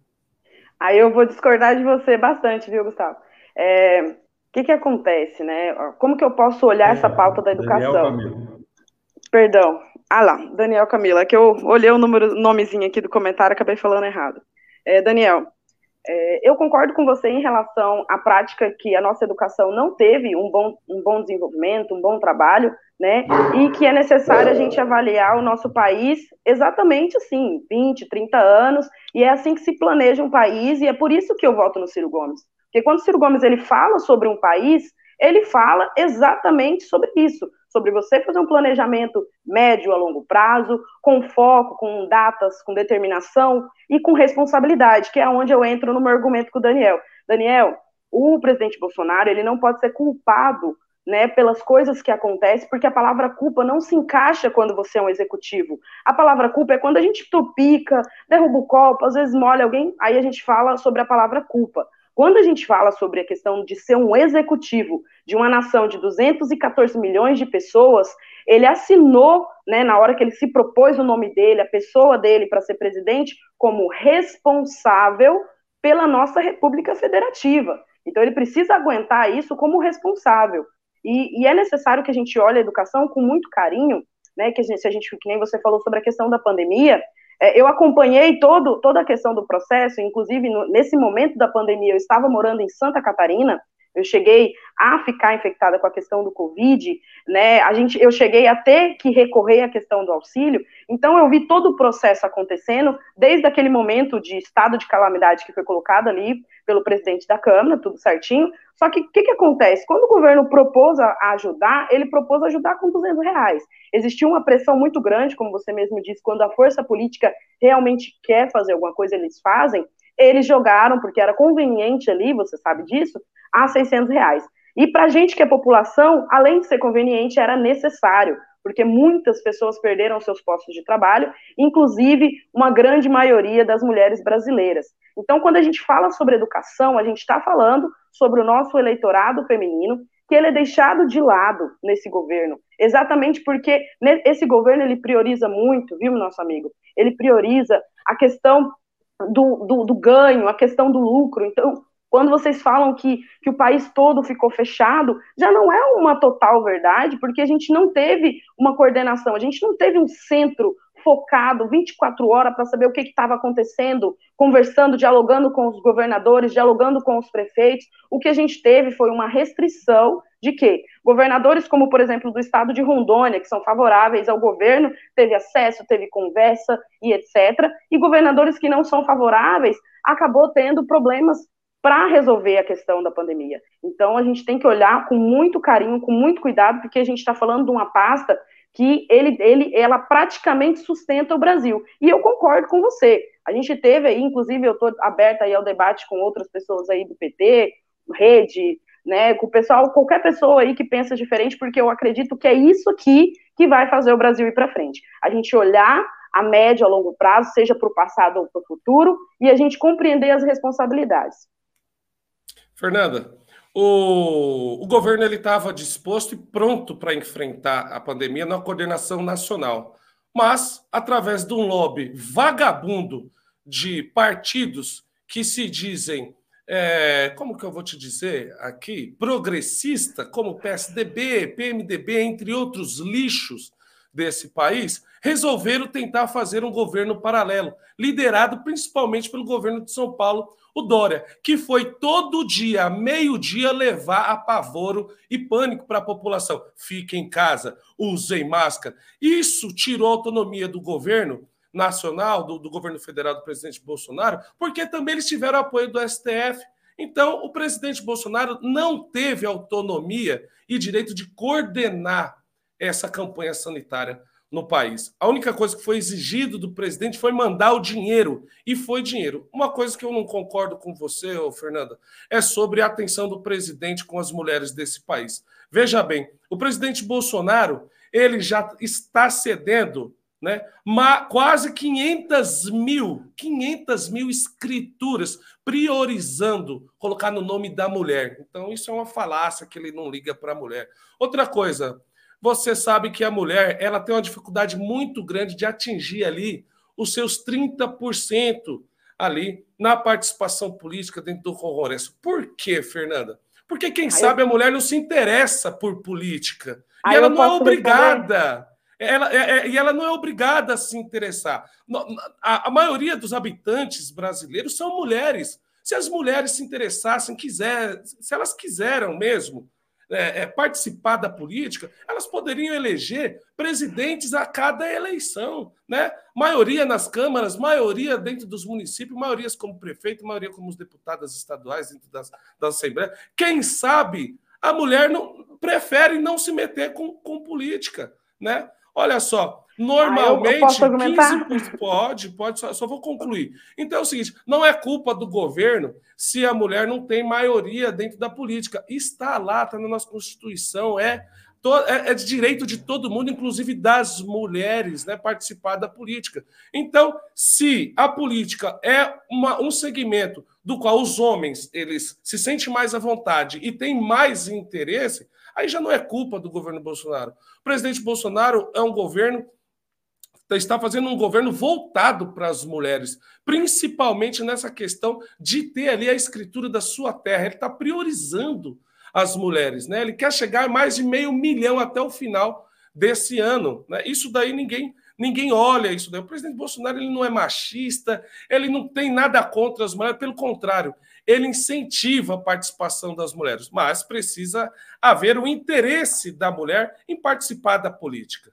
Aí eu vou discordar de você bastante, viu, Gustavo? É, o que, que acontece, né? Como que eu posso olhar é, essa pauta da educação? Perdão. Ah lá, Daniel Camila, que eu olhei o número, nomezinho aqui do comentário, acabei falando errado. É, Daniel, é, eu concordo com você em relação à prática que a nossa educação não teve um bom, um bom desenvolvimento, um bom trabalho, né? E que é necessário a gente avaliar o nosso país exatamente assim, 20, 30 anos, e é assim que se planeja um país, e é por isso que eu voto no Ciro Gomes. Porque quando o Ciro Gomes ele fala sobre um país, ele fala exatamente sobre isso, sobre você fazer um planejamento médio a longo prazo, com foco, com datas, com determinação e com responsabilidade, que é onde eu entro no meu argumento com o Daniel. Daniel, o presidente Bolsonaro, ele não pode ser culpado né, pelas coisas que acontecem, porque a palavra culpa não se encaixa quando você é um executivo. A palavra culpa é quando a gente tropica, derruba o copo, às vezes molha alguém, aí a gente fala sobre a palavra culpa. Quando a gente fala sobre a questão de ser um executivo de uma nação de 214 milhões de pessoas, ele assinou, né, na hora que ele se propôs o nome dele, a pessoa dele para ser presidente, como responsável pela nossa República Federativa. Então ele precisa aguentar isso como responsável. E, e é necessário que a gente olhe a educação com muito carinho, né? Que a gente, se a gente, que nem você falou sobre a questão da pandemia, eu acompanhei todo, toda a questão do processo, inclusive no, nesse momento da pandemia, eu estava morando em Santa Catarina, eu cheguei a ficar infectada com a questão do Covid, né? A gente, eu cheguei a ter que recorrer à questão do auxílio. Então eu vi todo o processo acontecendo desde aquele momento de estado de calamidade que foi colocado ali pelo presidente da Câmara, tudo certinho. Só que o que, que acontece? Quando o governo propôs a, ajudar, ele propôs ajudar com 200 reais. Existiu uma pressão muito grande, como você mesmo disse, quando a força política realmente quer fazer alguma coisa, eles fazem. Eles jogaram, porque era conveniente ali, você sabe disso, a 600 reais. E para a gente que é população, além de ser conveniente, era necessário, porque muitas pessoas perderam seus postos de trabalho, inclusive uma grande maioria das mulheres brasileiras. Então, quando a gente fala sobre educação, a gente está falando sobre o nosso eleitorado feminino, que ele é deixado de lado nesse governo, exatamente porque esse governo ele prioriza muito, viu, nosso amigo? Ele prioriza a questão do, do, do ganho, a questão do lucro. Então, quando vocês falam que, que o país todo ficou fechado, já não é uma total verdade, porque a gente não teve uma coordenação, a gente não teve um centro focado 24 horas para saber o que estava acontecendo, conversando, dialogando com os governadores, dialogando com os prefeitos. O que a gente teve foi uma restrição de que governadores, como por exemplo do estado de Rondônia, que são favoráveis ao governo, teve acesso, teve conversa e etc. E governadores que não são favoráveis acabou tendo problemas para resolver a questão da pandemia. Então, a gente tem que olhar com muito carinho, com muito cuidado, porque a gente está falando de uma pasta que ele, ele, ela praticamente sustenta o Brasil. E eu concordo com você. A gente teve aí, inclusive, eu estou aberta aí ao debate com outras pessoas aí do PT, rede, né, com o pessoal, qualquer pessoa aí que pensa diferente, porque eu acredito que é isso aqui que vai fazer o Brasil ir para frente. A gente olhar a médio, a longo prazo, seja para o passado ou para o futuro, e a gente compreender as responsabilidades. Fernanda, o, o governo estava disposto e pronto para enfrentar a pandemia na coordenação nacional, mas através de um lobby vagabundo de partidos que se dizem, é, como que eu vou te dizer aqui, progressista, como PSDB, PMDB, entre outros lixos desse país, resolveram tentar fazer um governo paralelo, liderado principalmente pelo governo de São Paulo, o Dória, que foi todo dia, meio-dia, levar apavoro e pânico para a população. Fique em casa, usem máscara. Isso tirou a autonomia do governo nacional, do, do governo federal do presidente Bolsonaro, porque também eles tiveram apoio do STF. Então, o presidente Bolsonaro não teve autonomia e direito de coordenar essa campanha sanitária. No país. A única coisa que foi exigido do presidente foi mandar o dinheiro, e foi dinheiro. Uma coisa que eu não concordo com você, Fernanda, é sobre a atenção do presidente com as mulheres desse país. Veja bem, o presidente Bolsonaro, ele já está cedendo né, quase 500 mil, 500 mil escrituras, priorizando colocar no nome da mulher. Então, isso é uma falácia que ele não liga para a mulher. Outra coisa, você sabe que a mulher ela tem uma dificuldade muito grande de atingir ali os seus 30% ali na participação política dentro do Congresso. Por quê, Fernanda? Porque quem Aí sabe eu... a mulher não se interessa por política. Aí e ela não é obrigada. Ela, é, é, e ela não é obrigada a se interessar. A, a maioria dos habitantes brasileiros são mulheres. Se as mulheres se interessassem, quiser, se elas quiseram mesmo, é, é, participar da política, elas poderiam eleger presidentes a cada eleição, né? Maioria nas câmaras, maioria dentro dos municípios, maiorias como prefeito, maioria como os deputadas estaduais dentro das, das assembleias. Quem sabe a mulher não prefere não se meter com, com política, né? Olha só, normalmente. Ah, eu, eu 15, pode, pode, só, só, vou concluir. Então é o seguinte: não é culpa do governo se a mulher não tem maioria dentro da política. Está lá, está na nossa Constituição, é, é, é de direito de todo mundo, inclusive das mulheres, né, participar da política. Então, se a política é uma, um segmento do qual os homens eles se sentem mais à vontade e têm mais interesse, Aí já não é culpa do governo Bolsonaro. O presidente Bolsonaro é um governo está fazendo um governo voltado para as mulheres, principalmente nessa questão de ter ali a escritura da sua terra. Ele está priorizando as mulheres, né? Ele quer chegar a mais de meio milhão até o final desse ano. Né? Isso daí ninguém ninguém olha isso daí. O presidente Bolsonaro ele não é machista, ele não tem nada contra as mulheres, pelo contrário, ele incentiva a participação das mulheres, mas precisa haver o interesse da mulher em participar da política.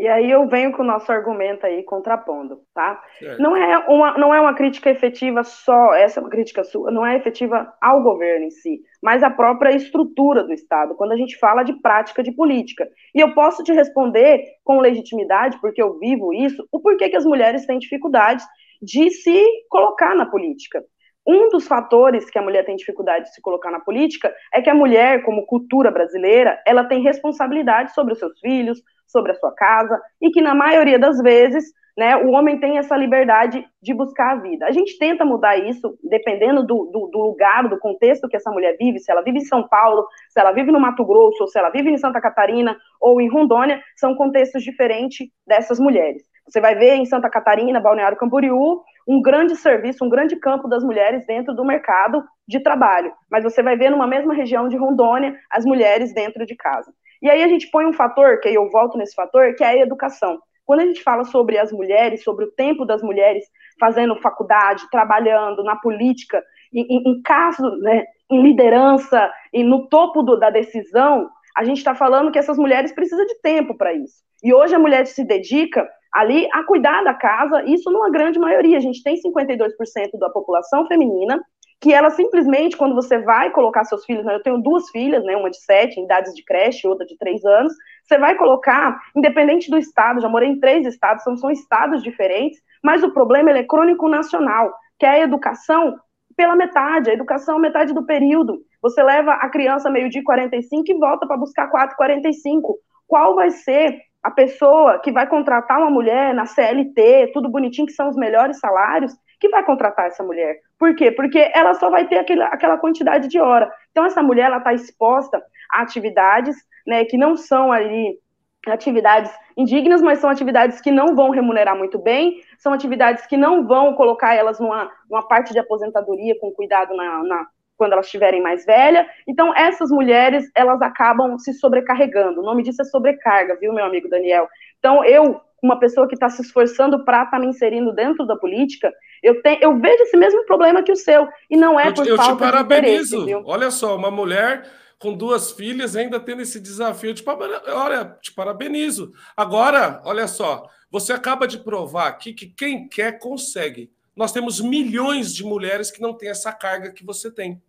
E aí eu venho com o nosso argumento aí contrapondo, tá? Não é uma não é uma crítica efetiva só, essa é uma crítica sua, não é efetiva ao governo em si, mas à própria estrutura do Estado, quando a gente fala de prática de política. E eu posso te responder com legitimidade, porque eu vivo isso, o porquê que as mulheres têm dificuldades de se colocar na política. Um dos fatores que a mulher tem dificuldade de se colocar na política é que a mulher, como cultura brasileira, ela tem responsabilidade sobre os seus filhos, sobre a sua casa, e que na maioria das vezes, né, o homem tem essa liberdade de buscar a vida. A gente tenta mudar isso, dependendo do, do, do lugar, do contexto que essa mulher vive, se ela vive em São Paulo, se ela vive no Mato Grosso, ou se ela vive em Santa Catarina ou em Rondônia, são contextos diferentes dessas mulheres. Você vai ver em Santa Catarina, Balneário Camboriú, um grande serviço, um grande campo das mulheres dentro do mercado de trabalho. Mas você vai ver numa mesma região de Rondônia as mulheres dentro de casa. E aí a gente põe um fator, que aí eu volto nesse fator, que é a educação. Quando a gente fala sobre as mulheres, sobre o tempo das mulheres fazendo faculdade, trabalhando na política, em, em caso, né, em liderança e no topo do, da decisão, a gente está falando que essas mulheres precisam de tempo para isso. E hoje a mulher se dedica ali a cuidar da casa, isso numa grande maioria. A gente tem 52% da população feminina que ela simplesmente, quando você vai colocar seus filhos, né, eu tenho duas filhas, né, uma de sete, em idades de creche, outra de três anos, você vai colocar, independente do estado, já morei em três estados, são, são estados diferentes, mas o problema é crônico nacional, que é a educação pela metade, a educação metade do período. Você leva a criança meio-dia 45 e volta para buscar 4h45. Qual vai ser a pessoa que vai contratar uma mulher na CLT, tudo bonitinho, que são os melhores salários, que vai contratar essa mulher. Por quê? Porque ela só vai ter aquele, aquela quantidade de hora. Então, essa mulher está exposta a atividades né, que não são ali atividades indignas, mas são atividades que não vão remunerar muito bem, são atividades que não vão colocar elas numa, numa parte de aposentadoria com cuidado na, na quando elas estiverem mais velhas. Então, essas mulheres, elas acabam se sobrecarregando. O nome disso é sobrecarga, viu, meu amigo Daniel? Então, eu, uma pessoa que está se esforçando para estar tá me inserindo dentro da política, eu, tenho, eu vejo esse mesmo problema que o seu. E não é por eu, falta eu te parabenizo. Olha só, uma mulher com duas filhas ainda tendo esse desafio. Te, olha, te parabenizo. Agora, olha só, você acaba de provar aqui que quem quer consegue. Nós temos milhões de mulheres que não têm essa carga que você tem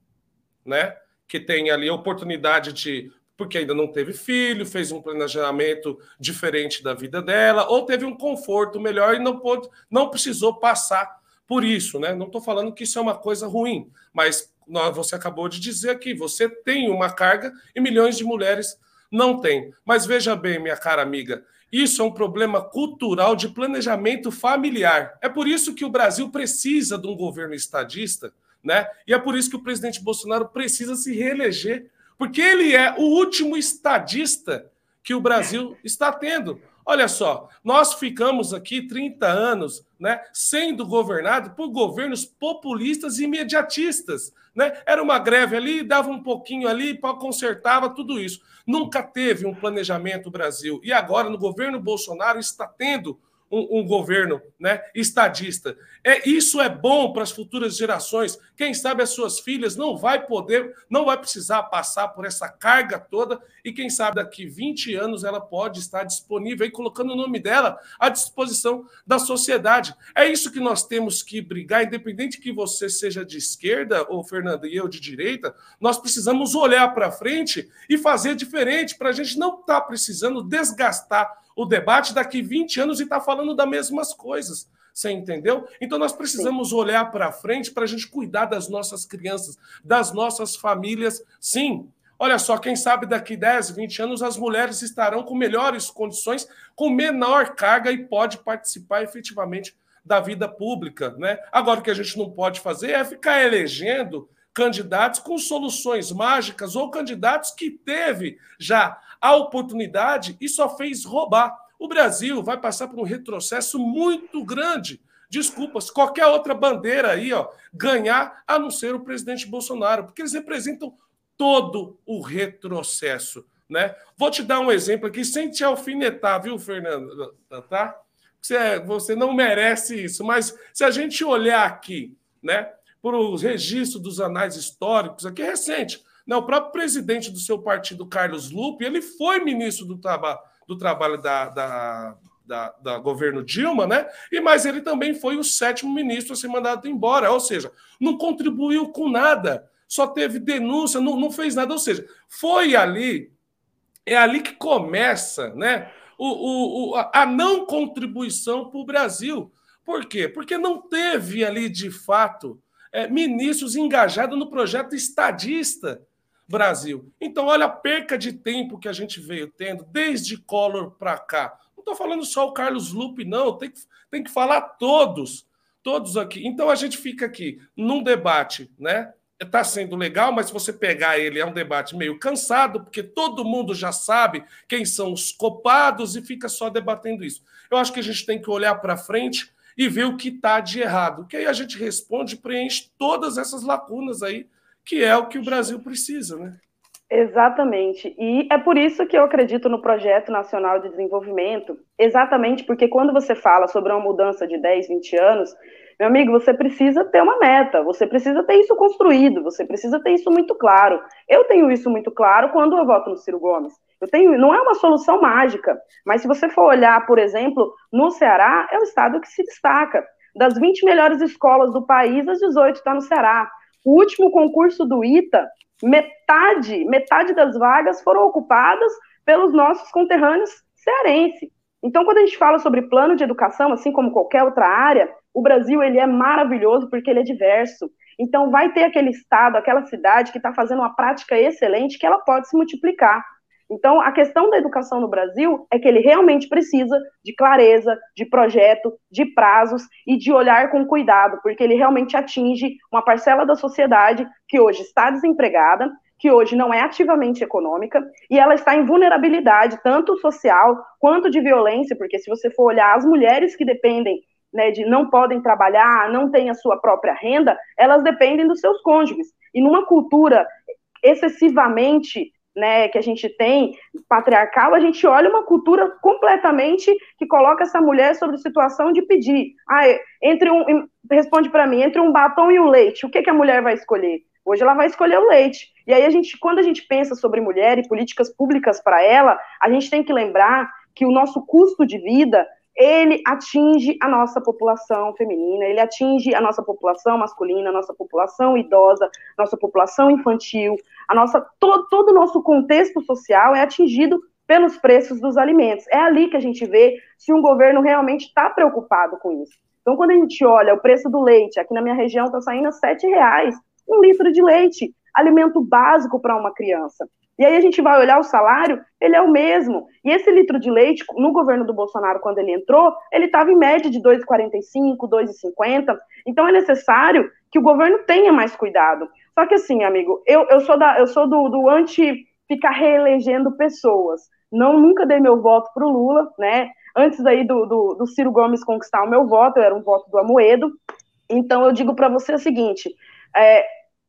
né? Que tem ali a oportunidade de porque ainda não teve filho, fez um planejamento diferente da vida dela, ou teve um conforto melhor e não, pôde, não precisou passar por isso, né? Não estou falando que isso é uma coisa ruim, mas você acabou de dizer aqui, você tem uma carga e milhões de mulheres não têm. Mas veja bem, minha cara amiga, isso é um problema cultural de planejamento familiar. É por isso que o Brasil precisa de um governo estadista, né? E é por isso que o presidente Bolsonaro precisa se reeleger, porque ele é o último estadista que o Brasil está tendo. Olha só, nós ficamos aqui 30 anos né, sendo governado por governos populistas e imediatistas. Né? Era uma greve ali, dava um pouquinho ali, consertava tudo isso. Nunca teve um planejamento Brasil. E agora, no governo Bolsonaro, está tendo um, um, governo né, estadista. É, isso é bom para as futuras gerações. Quem sabe as suas filhas não vai poder, não vai precisar passar por essa carga toda, e quem sabe daqui 20 anos ela pode estar disponível e colocando o nome dela à disposição da sociedade. É isso que nós temos que brigar, independente que você seja de esquerda, ou Fernando e eu de direita, nós precisamos olhar para frente e fazer diferente, para a gente não estar tá precisando desgastar o debate daqui 20 anos e está falando das mesmas coisas. Você entendeu? Então nós precisamos sim. olhar para frente para a gente cuidar das nossas crianças, das nossas famílias. Sim. Olha só, quem sabe daqui 10, 20 anos as mulheres estarão com melhores condições, com menor carga e pode participar efetivamente da vida pública, né? Agora o que a gente não pode fazer é ficar elegendo candidatos com soluções mágicas ou candidatos que teve já a oportunidade e só fez roubar. O Brasil vai passar por um retrocesso muito grande. Desculpas, qualquer outra bandeira aí, ó, ganhar, a não ser o presidente Bolsonaro, porque eles representam todo o retrocesso, né? Vou te dar um exemplo aqui sem te alfinetar, viu, Fernando? Tá? Você, você não merece isso, mas se a gente olhar aqui, né, para os registros dos anais históricos, aqui é recente, não, o próprio presidente do seu partido, Carlos Lupe, ele foi ministro do, traba do trabalho da, da, da, da, governo Dilma, né? E mas ele também foi o sétimo ministro a ser mandado embora, ou seja, não contribuiu com nada, só teve denúncia, não, não fez nada, ou seja, foi ali, é ali que começa, né? O, o, o a não contribuição para o Brasil. Por quê? Porque não teve ali, de fato, é, ministros engajados no projeto estadista Brasil. Então, olha a perca de tempo que a gente veio tendo desde Collor para cá. Não estou falando só o Carlos Lupe, não, tem que, tem que falar todos, todos aqui. Então, a gente fica aqui num debate, né? Está sendo legal, mas se você pegar ele, é um debate meio cansado, porque todo mundo já sabe quem são os copados e fica só debatendo isso. Eu acho que a gente tem que olhar para frente e ver o que está de errado. Que aí a gente responde, preenche todas essas lacunas aí que é o que o Brasil precisa, né? Exatamente. E é por isso que eu acredito no Projeto Nacional de Desenvolvimento, exatamente porque quando você fala sobre uma mudança de 10, 20 anos, meu amigo, você precisa ter uma meta, você precisa ter isso construído, você precisa ter isso muito claro. Eu tenho isso muito claro quando eu voto no Ciro Gomes. Eu tenho, não é uma solução mágica, mas se você for olhar, por exemplo, no Ceará, é o estado que se destaca. Das 20 melhores escolas do país, as 18 estão tá no Ceará. O último concurso do ITA, metade, metade das vagas foram ocupadas pelos nossos conterrâneos cearenses. Então, quando a gente fala sobre plano de educação, assim como qualquer outra área, o Brasil ele é maravilhoso porque ele é diverso. Então, vai ter aquele estado, aquela cidade que está fazendo uma prática excelente que ela pode se multiplicar. Então, a questão da educação no Brasil é que ele realmente precisa de clareza, de projeto, de prazos e de olhar com cuidado, porque ele realmente atinge uma parcela da sociedade que hoje está desempregada, que hoje não é ativamente econômica, e ela está em vulnerabilidade, tanto social quanto de violência, porque se você for olhar as mulheres que dependem né, de não podem trabalhar, não têm a sua própria renda, elas dependem dos seus cônjuges. E numa cultura excessivamente né, que a gente tem patriarcal, a gente olha uma cultura completamente que coloca essa mulher sobre situação de pedir. Ah, entre um, responde para mim, entre um batom e um leite, o que, que a mulher vai escolher? Hoje ela vai escolher o leite. E aí a gente, quando a gente pensa sobre mulher e políticas públicas para ela, a gente tem que lembrar que o nosso custo de vida ele atinge a nossa população feminina, ele atinge a nossa população masculina, a nossa população idosa, nossa população infantil, a nossa todo, todo o nosso contexto social é atingido pelos preços dos alimentos. É ali que a gente vê se um governo realmente está preocupado com isso. Então, quando a gente olha o preço do leite, aqui na minha região está saindo a R$ reais um litro de leite, alimento básico para uma criança. E aí a gente vai olhar o salário, ele é o mesmo. E esse litro de leite, no governo do Bolsonaro, quando ele entrou, ele estava em média de 2,45, 2,50. Então é necessário que o governo tenha mais cuidado. Só que assim, amigo, eu, eu sou, da, eu sou do, do anti ficar reelegendo pessoas. Não, nunca dei meu voto para o Lula, né? Antes aí do, do, do, Ciro Gomes conquistar o meu voto, eu era um voto do Amoedo. Então eu digo para você o seguinte: é,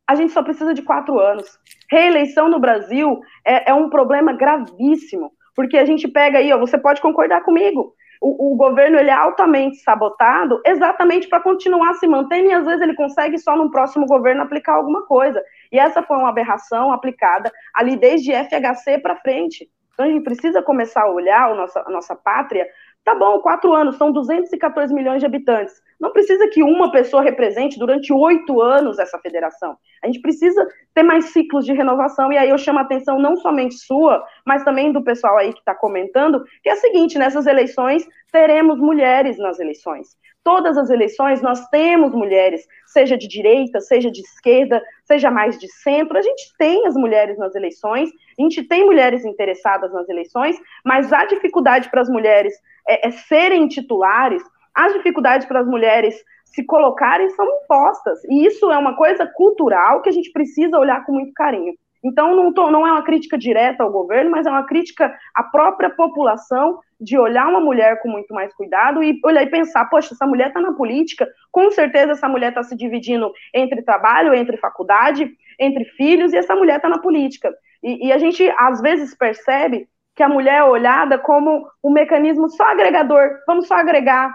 a gente só precisa de quatro anos. Reeleição no Brasil é, é um problema gravíssimo, porque a gente pega aí, ó, você pode concordar comigo. O, o, governo ele é altamente sabotado exatamente para continuar se mantendo e às vezes ele consegue só no próximo governo aplicar alguma coisa. E essa foi uma aberração aplicada ali desde FHC para frente. Então a gente precisa começar a olhar a nossa, a nossa pátria. Tá bom, quatro anos, são 214 milhões de habitantes. Não precisa que uma pessoa represente durante oito anos essa federação. A gente precisa ter mais ciclos de renovação. E aí eu chamo a atenção não somente sua, mas também do pessoal aí que está comentando, que é o seguinte: nessas eleições teremos mulheres nas eleições todas as eleições nós temos mulheres, seja de direita, seja de esquerda, seja mais de centro, a gente tem as mulheres nas eleições, a gente tem mulheres interessadas nas eleições, mas a dificuldade para as mulheres é, é serem titulares, as dificuldades para as mulheres se colocarem são impostas, e isso é uma coisa cultural que a gente precisa olhar com muito carinho. Então, não, tô, não é uma crítica direta ao governo, mas é uma crítica à própria população de olhar uma mulher com muito mais cuidado e olhar e pensar, poxa, essa mulher está na política, com certeza essa mulher está se dividindo entre trabalho, entre faculdade, entre filhos, e essa mulher está na política. E, e, a gente, às vezes, percebe que a mulher é olhada como um mecanismo só agregador, vamos só agregar,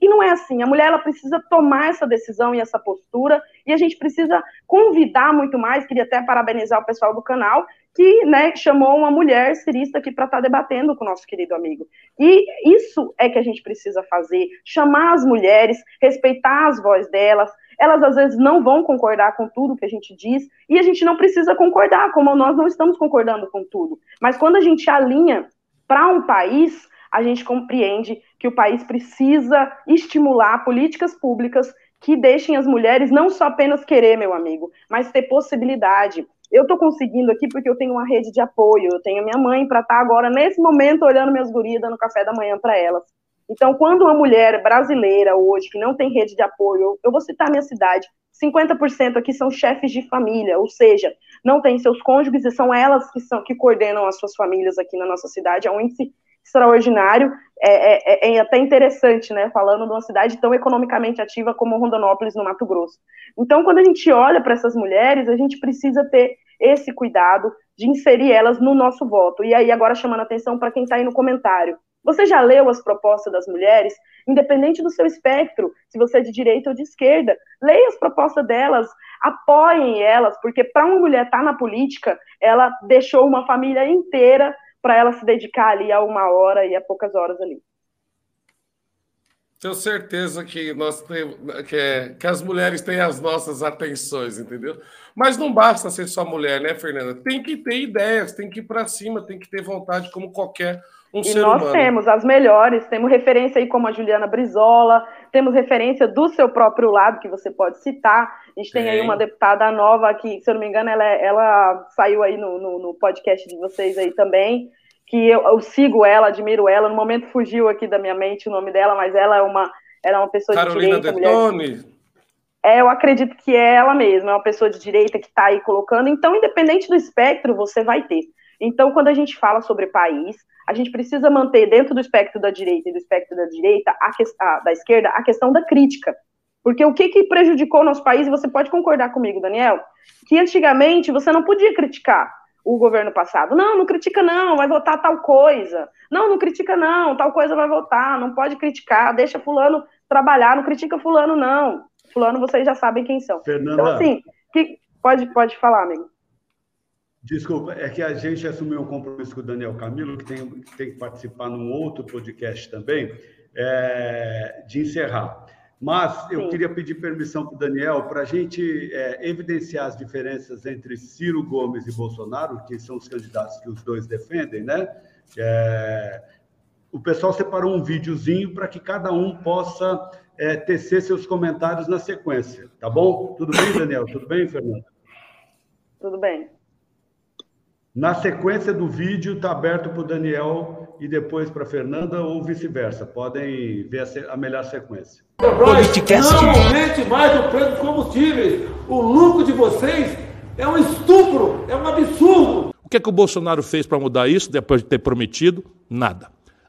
e não é assim. A mulher ela precisa tomar essa decisão e essa postura, e a gente precisa convidar muito mais. Queria até parabenizar o pessoal do canal que né, chamou uma mulher cirista aqui para estar tá debatendo com o nosso querido amigo. E isso é que a gente precisa fazer: chamar as mulheres, respeitar as vozes delas. Elas às vezes não vão concordar com tudo que a gente diz, e a gente não precisa concordar, como nós não estamos concordando com tudo. Mas quando a gente alinha para um país, a gente compreende que o país precisa estimular políticas públicas que deixem as mulheres não só apenas querer, meu amigo, mas ter possibilidade. Eu estou conseguindo aqui porque eu tenho uma rede de apoio, eu tenho minha mãe para estar tá agora, nesse momento, olhando minhas gurias, dando café da manhã para elas. Então, quando uma mulher brasileira hoje, que não tem rede de apoio, eu vou citar minha cidade, 50% aqui são chefes de família, ou seja, não tem seus cônjuges e são elas que são que coordenam as suas famílias aqui na nossa cidade. É um índice extraordinário, é, é, é, até interessante, né, falando de uma cidade tão economicamente ativa como Rondonópolis, no Mato Grosso. Então, quando a gente olha para essas mulheres, a gente precisa ter esse cuidado de inserir elas no nosso voto. E aí, agora chamando atenção para quem está aí no comentário. Você já leu as propostas das mulheres? Independente do seu espectro, se você é de direita ou de esquerda, leia as propostas delas, apoiem elas, porque para uma mulher estar tá na política, ela deixou uma família inteira para ela se dedicar ali a uma hora e a poucas horas ali. Tenho certeza que nós que, que as mulheres têm as nossas atenções, entendeu? Mas não basta ser só mulher, né, Fernanda? Tem que ter ideias, tem que ir para cima, tem que ter vontade como qualquer um e nós humano. temos as melhores, temos referência aí como a Juliana Brizola, temos referência do seu próprio lado que você pode citar. A gente tem, tem. aí uma deputada nova que, se eu não me engano, ela, é, ela saiu aí no, no, no podcast de vocês aí também que eu, eu, sigo ela, admiro ela. No momento fugiu aqui da minha mente o nome dela, mas ela é uma, ela é uma pessoa Carolina de direita. Carolina Detone? É, eu acredito que é ela mesma, é uma pessoa de direita que está aí colocando. Então, independente do espectro, você vai ter. Então, quando a gente fala sobre país, a gente precisa manter dentro do espectro da direita e do espectro da direita, a, a da esquerda, a questão da crítica. Porque o que, que prejudicou o nosso país, e você pode concordar comigo, Daniel, que antigamente você não podia criticar o governo passado. Não, não critica não, vai votar tal coisa. Não, não critica não, tal coisa vai votar, não pode criticar, deixa fulano trabalhar, não critica fulano não. Fulano vocês já sabem quem são. Fernanda, então assim, que, pode pode falar, amigo. Desculpa, é que a gente assumiu um compromisso com o Daniel Camilo, que tem, que tem que participar num outro podcast também. é, de encerrar. Mas eu Sim. queria pedir permissão para o Daniel para a gente é, evidenciar as diferenças entre Ciro Gomes e Bolsonaro, que são os candidatos que os dois defendem, né? É, o pessoal separou um videozinho para que cada um possa é, tecer seus comentários na sequência, tá bom? Tudo bem, Daniel? Tudo bem, Fernanda? Tudo bem. Na sequência do vídeo está aberto para o Daniel e depois para a Fernanda ou vice-versa. Podem ver a, melhor sequência. Politicast. Não aumente mais o preço dos combustíveis. O lucro de vocês é um estupro, é um absurdo. O que, é que o Bolsonaro fez para mudar isso depois de ter prometido? Nada.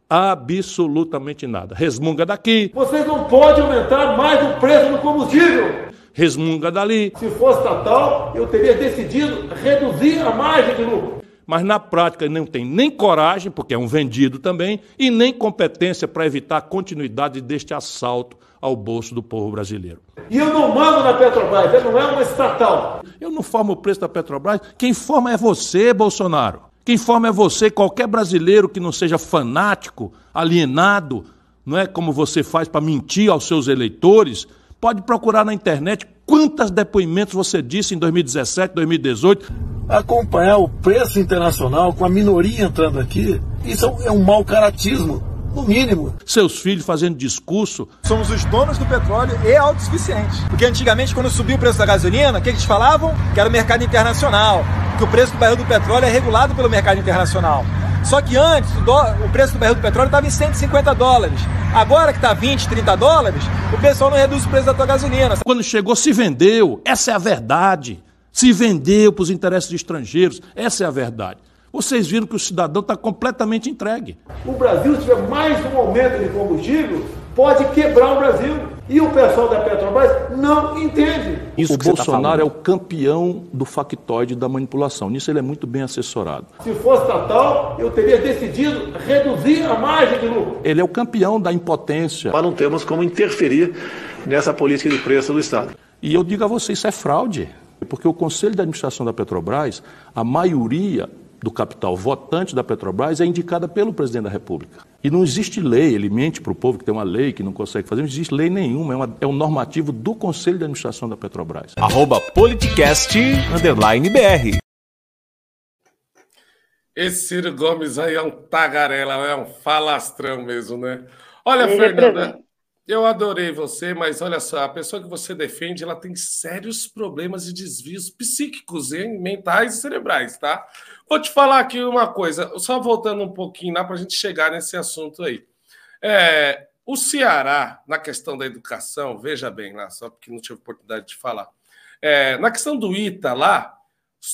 Absolutamente nada. Resmunga daqui. Vocês não podem aumentar mais o preço do combustível. Resmunga dali. Se fosse estatal, eu teria decidido reduzir a margem de lucro. Mas na prática não tem nem coragem, porque é um vendido também, e nem competência para evitar a continuidade deste assalto ao bolso do povo brasileiro. E eu não mando na Petrobras, não é uma estatal. Eu não formo o preço da Petrobras, quem forma é você, Bolsonaro. Quem forma é você, qualquer brasileiro que não seja fanático, alienado, não é como você faz para mentir aos seus eleitores, pode procurar na internet quantos depoimentos você disse em 2017, 2018. Acompanhar o preço internacional com a minoria entrando aqui, isso é um mau caratismo no mínimo. Seus filhos fazendo discurso. Somos os donos do petróleo e autossuficientes. Porque antigamente, quando subiu o preço da gasolina, o que eles falavam? Que era o mercado internacional. Que o preço do barril do petróleo é regulado pelo mercado internacional. Só que antes, o, do... o preço do barril do petróleo estava em 150 dólares. Agora que está 20, 30 dólares, o pessoal não reduz o preço da tua gasolina. Quando chegou, se vendeu. Essa é a verdade. Se vendeu para os interesses de estrangeiros. Essa é a verdade vocês viram que o cidadão está completamente entregue. O Brasil, se tiver mais um aumento de combustível, pode quebrar o Brasil. E o pessoal da Petrobras não entende. Isso o tá Bolsonaro tá é o campeão do factoide da manipulação. Nisso ele é muito bem assessorado. Se fosse estatal, eu teria decidido reduzir a margem de lucro. Ele é o campeão da impotência. Mas não temos como interferir nessa política de preço do Estado. E eu digo a vocês, isso é fraude. Porque o Conselho de Administração da Petrobras, a maioria do capital votante da Petrobras é indicada pelo presidente da República. E não existe lei, ele mente para o povo que tem uma lei que não consegue fazer, não existe lei nenhuma, é, uma, é um normativo do Conselho de Administração da Petrobras. Arroba politicast, underline BR. Esse Ciro Gomes aí é um tagarela, é um falastrão mesmo, né? Olha, Fernanda, eu adorei você, mas olha só, a pessoa que você defende, ela tem sérios problemas e desvios psíquicos, hein? mentais e cerebrais, tá? Vou te falar aqui uma coisa, só voltando um pouquinho lá para a gente chegar nesse assunto aí. É, o Ceará, na questão da educação, veja bem lá, só porque não tive oportunidade de falar. É, na questão do ITA lá,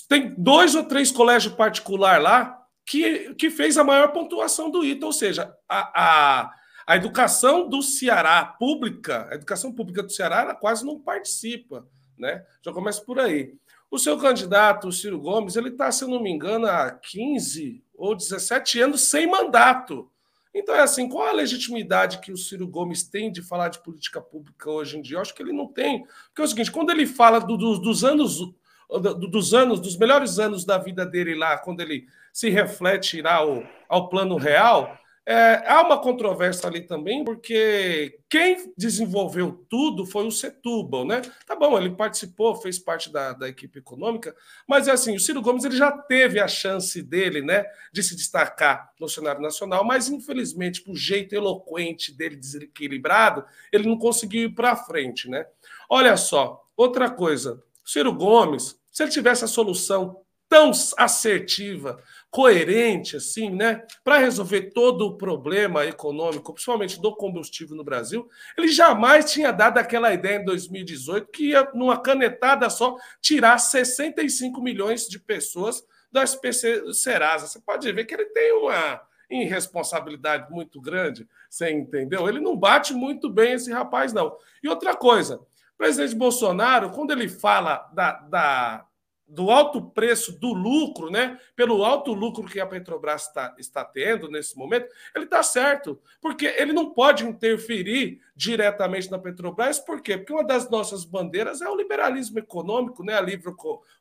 tem dois ou três colégios particulares lá que, que fez a maior pontuação do ITA, ou seja, a, a a educação do Ceará pública, a educação pública do Ceará, ela quase não participa, né? Já começa por aí. O seu candidato, o Ciro Gomes, ele está, se não me engano, há 15 ou 17 anos sem mandato. Então, é assim, qual a legitimidade que o Ciro Gomes tem de falar de política pública hoje em dia? Eu acho que ele não tem. Porque é o seguinte, quando ele fala do, do, dos anos dos anos, dos melhores anos da vida dele lá, quando ele se reflete lá ao, ao plano real, é, há uma controvérsia ali também, porque quem desenvolveu tudo foi o Setúbal, né? Tá bom, ele participou, fez parte da, da equipe econômica, mas é assim, o Ciro Gomes ele já teve a chance dele, né, de se destacar no cenário nacional, mas infelizmente, por jeito eloquente dele, desequilibrado, ele não conseguiu ir para frente, né? Olha só, outra coisa, Ciro Gomes, se ele tivesse a solução tão assertiva, coerente, assim, né, para resolver todo o problema econômico, principalmente do combustível no Brasil, ele jamais tinha dado aquela ideia em 2018 que ia, numa canetada só, tirar 65 milhões de pessoas do SPC Serasa. Você pode ver que ele tem uma irresponsabilidade muito grande, você entendeu? Ele não bate muito bem esse rapaz, não. E outra coisa, o presidente Bolsonaro, quando ele fala da, da do alto preço do lucro, né? Pelo alto lucro que a Petrobras está, está tendo nesse momento, ele está certo, porque ele não pode interferir diretamente na Petrobras, por quê? Porque uma das nossas bandeiras é o liberalismo econômico, né? A livre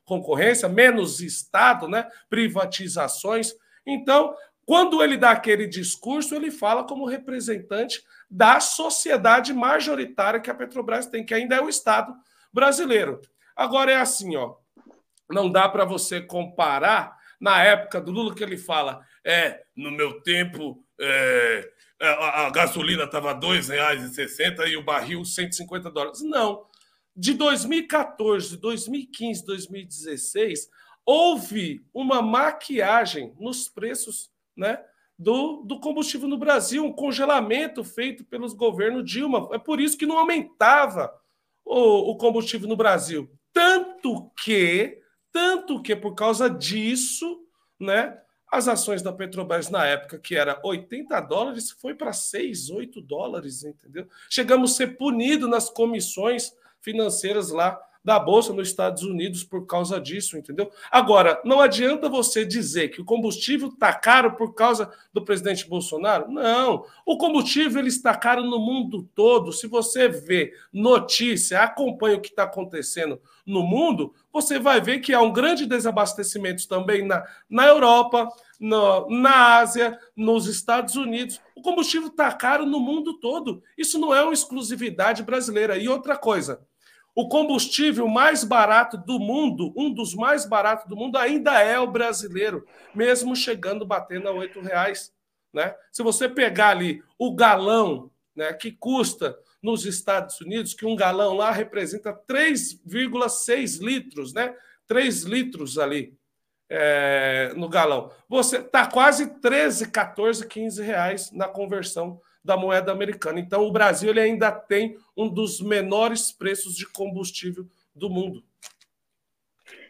concorrência, menos Estado, né? Privatizações. Então, Quando ele dá aquele discurso, ele fala como representante da sociedade majoritária que a Petrobras tem, que ainda é o Estado brasileiro. Agora é assim, ó, não dá para você comparar na época do Lula que ele fala, é, no meu tempo, é, a, a gasolina estava R$ 2,60 e o barril 150 dólares. Não. De 2014, 2015, 2016, houve uma maquiagem nos preços né, do, do combustível no Brasil, um congelamento feito pelos governos Dilma. É por isso que não aumentava o, o combustível no Brasil. Tanto que, tanto que por causa disso, né, as ações da Petrobras na época, que era 80 dólares, foi para 6, 8 dólares, entendeu? Chegamos a ser punidos nas comissões financeiras lá da Bolsa nos Estados Unidos por causa disso, entendeu? Agora, não adianta você dizer que o combustível está caro por causa do presidente Bolsonaro. Não. O combustível ele está caro no mundo todo. Se você vê notícia, acompanha o que está acontecendo no mundo, você vai ver que há um grande desabastecimento também na, na Europa, no, na Ásia, nos Estados Unidos. O combustível está caro no mundo todo. Isso não é uma exclusividade brasileira. E outra coisa, o combustível mais barato do mundo, um dos mais baratos do mundo, ainda é o brasileiro, mesmo chegando batendo a R$ reais. Né? Se você pegar ali o galão né, que custa nos Estados Unidos, que um galão lá representa 3,6 litros, né? 3 litros ali é, no galão. Você está quase 13, 14, 15 reais na conversão da moeda americana. Então, o Brasil ele ainda tem um dos menores preços de combustível do mundo.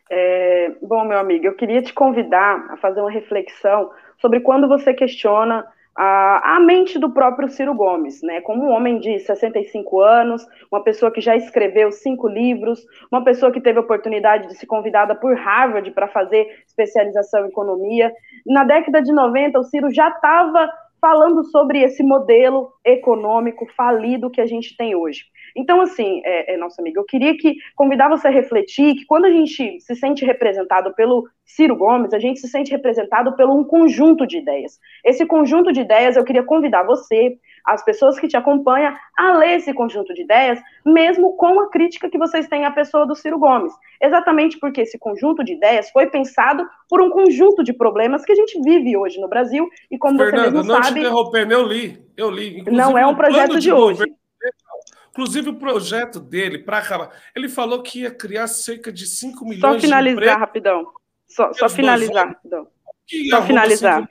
É, bom, meu amigo, eu queria te convidar a fazer uma reflexão sobre quando você questiona a, a, mente do próprio Ciro Gomes, né? Como um homem de 65 anos, uma pessoa que já escreveu cinco livros, uma pessoa que teve a oportunidade de ser convidada por Harvard para fazer especialização em economia. Na década de 90, o Ciro já estava falando sobre esse modelo econômico falido que a gente tem hoje. Então, assim, é, é, nossa amiga, eu queria que convidar você a refletir que quando a gente se sente representado pelo Ciro Gomes, a gente se sente representado pelo um conjunto de ideias. Esse conjunto de ideias, eu queria convidar você, as pessoas que te acompanham, a ler esse conjunto de ideias, mesmo com a crítica que vocês têm à pessoa do Ciro Gomes. Exatamente porque esse conjunto de ideias foi pensado por um conjunto de problemas que a gente vive hoje no Brasil, e como Fernando, você mesmo não sabe... Te interromper, eu li, eu li. Inclusive, não é um projeto de, de hoje. Governo Inclusive, o projeto dele, para acabar, ele falou que ia criar cerca de 5 milhões de Só finalizar rapidão. Só, só finalizar rapidão. Só finalizar.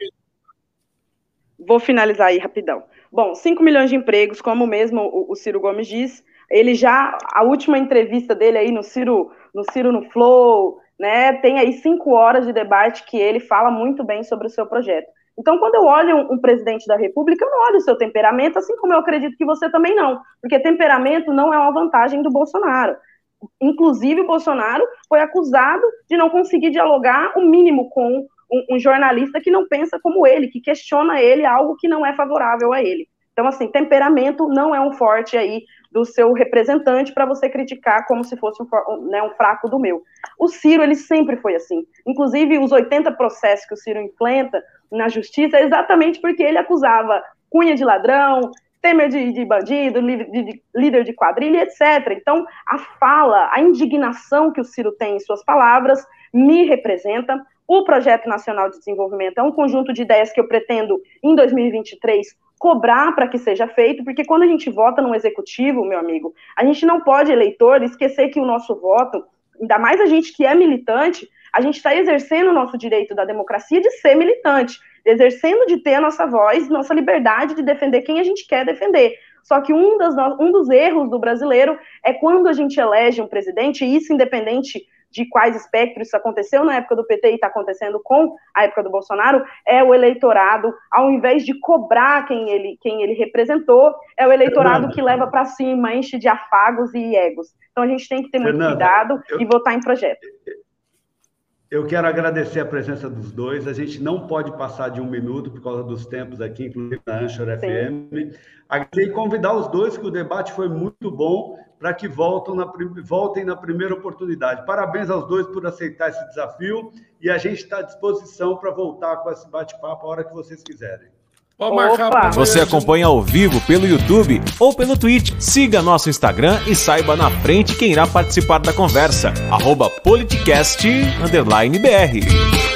Vou finalizar aí rapidão. Bom, 5 milhões de empregos, como mesmo o, o, Ciro Gomes diz, ele já, a última entrevista dele aí no Ciro, no Ciro no Flow, né, tem aí cinco horas de debate que ele fala muito bem sobre o seu projeto. Então, quando eu olho um, presidente da República, eu não olho o seu temperamento, assim como eu acredito que você também não, porque temperamento não é uma vantagem do Bolsonaro. Inclusive, o Bolsonaro foi acusado de não conseguir dialogar o mínimo com um, um jornalista que não pensa como ele, que questiona ele algo que não é favorável a ele. Então, assim, temperamento não é um forte aí do seu representante para você criticar como se fosse um, né, um, fraco do meu. O Ciro, ele sempre foi assim. Inclusive, os 80 processos que o Ciro enfrenta na justiça exatamente porque ele acusava Cunha de ladrão, Temer de, de bandido, de, líder de quadrilha, etc. Então, a fala, a indignação que o Ciro tem em suas palavras me representa. O Projeto Nacional de Desenvolvimento é um conjunto de ideias que eu pretendo, em 2023, cobrar para que seja feito, porque quando a gente vota no executivo, meu amigo, a gente não pode, eleitor, esquecer que o nosso voto, ainda mais a gente que é militante, a gente está exercendo o nosso direito da democracia de ser militante, exercendo de ter a nossa voz, nossa liberdade de defender quem a gente quer defender. Só que um, das, um dos erros do brasileiro é quando a gente elege um presidente, e isso independente de quais espectros isso aconteceu na época do PT e está acontecendo com a época do Bolsonaro, é o eleitorado, ao invés de cobrar quem ele, quem ele representou, é o eleitorado que leva para cima, enche de afagos e egos. Então a gente tem que ter muito cuidado eu... e votar em projeto. Eu quero agradecer a presença dos dois. A gente não pode passar de um minuto por causa dos tempos aqui, inclusive na Anchor FM. E convidar os dois, que o debate foi muito bom para que voltem na, voltem na primeira oportunidade. Parabéns aos dois por aceitar esse desafio e a gente está à disposição para voltar com esse bate-papo a hora que vocês quiserem. Você acompanha ao vivo pelo YouTube ou pelo Twitch. Siga nosso Instagram e saiba na frente quem irá participar da conversa. Arroba politicast_br.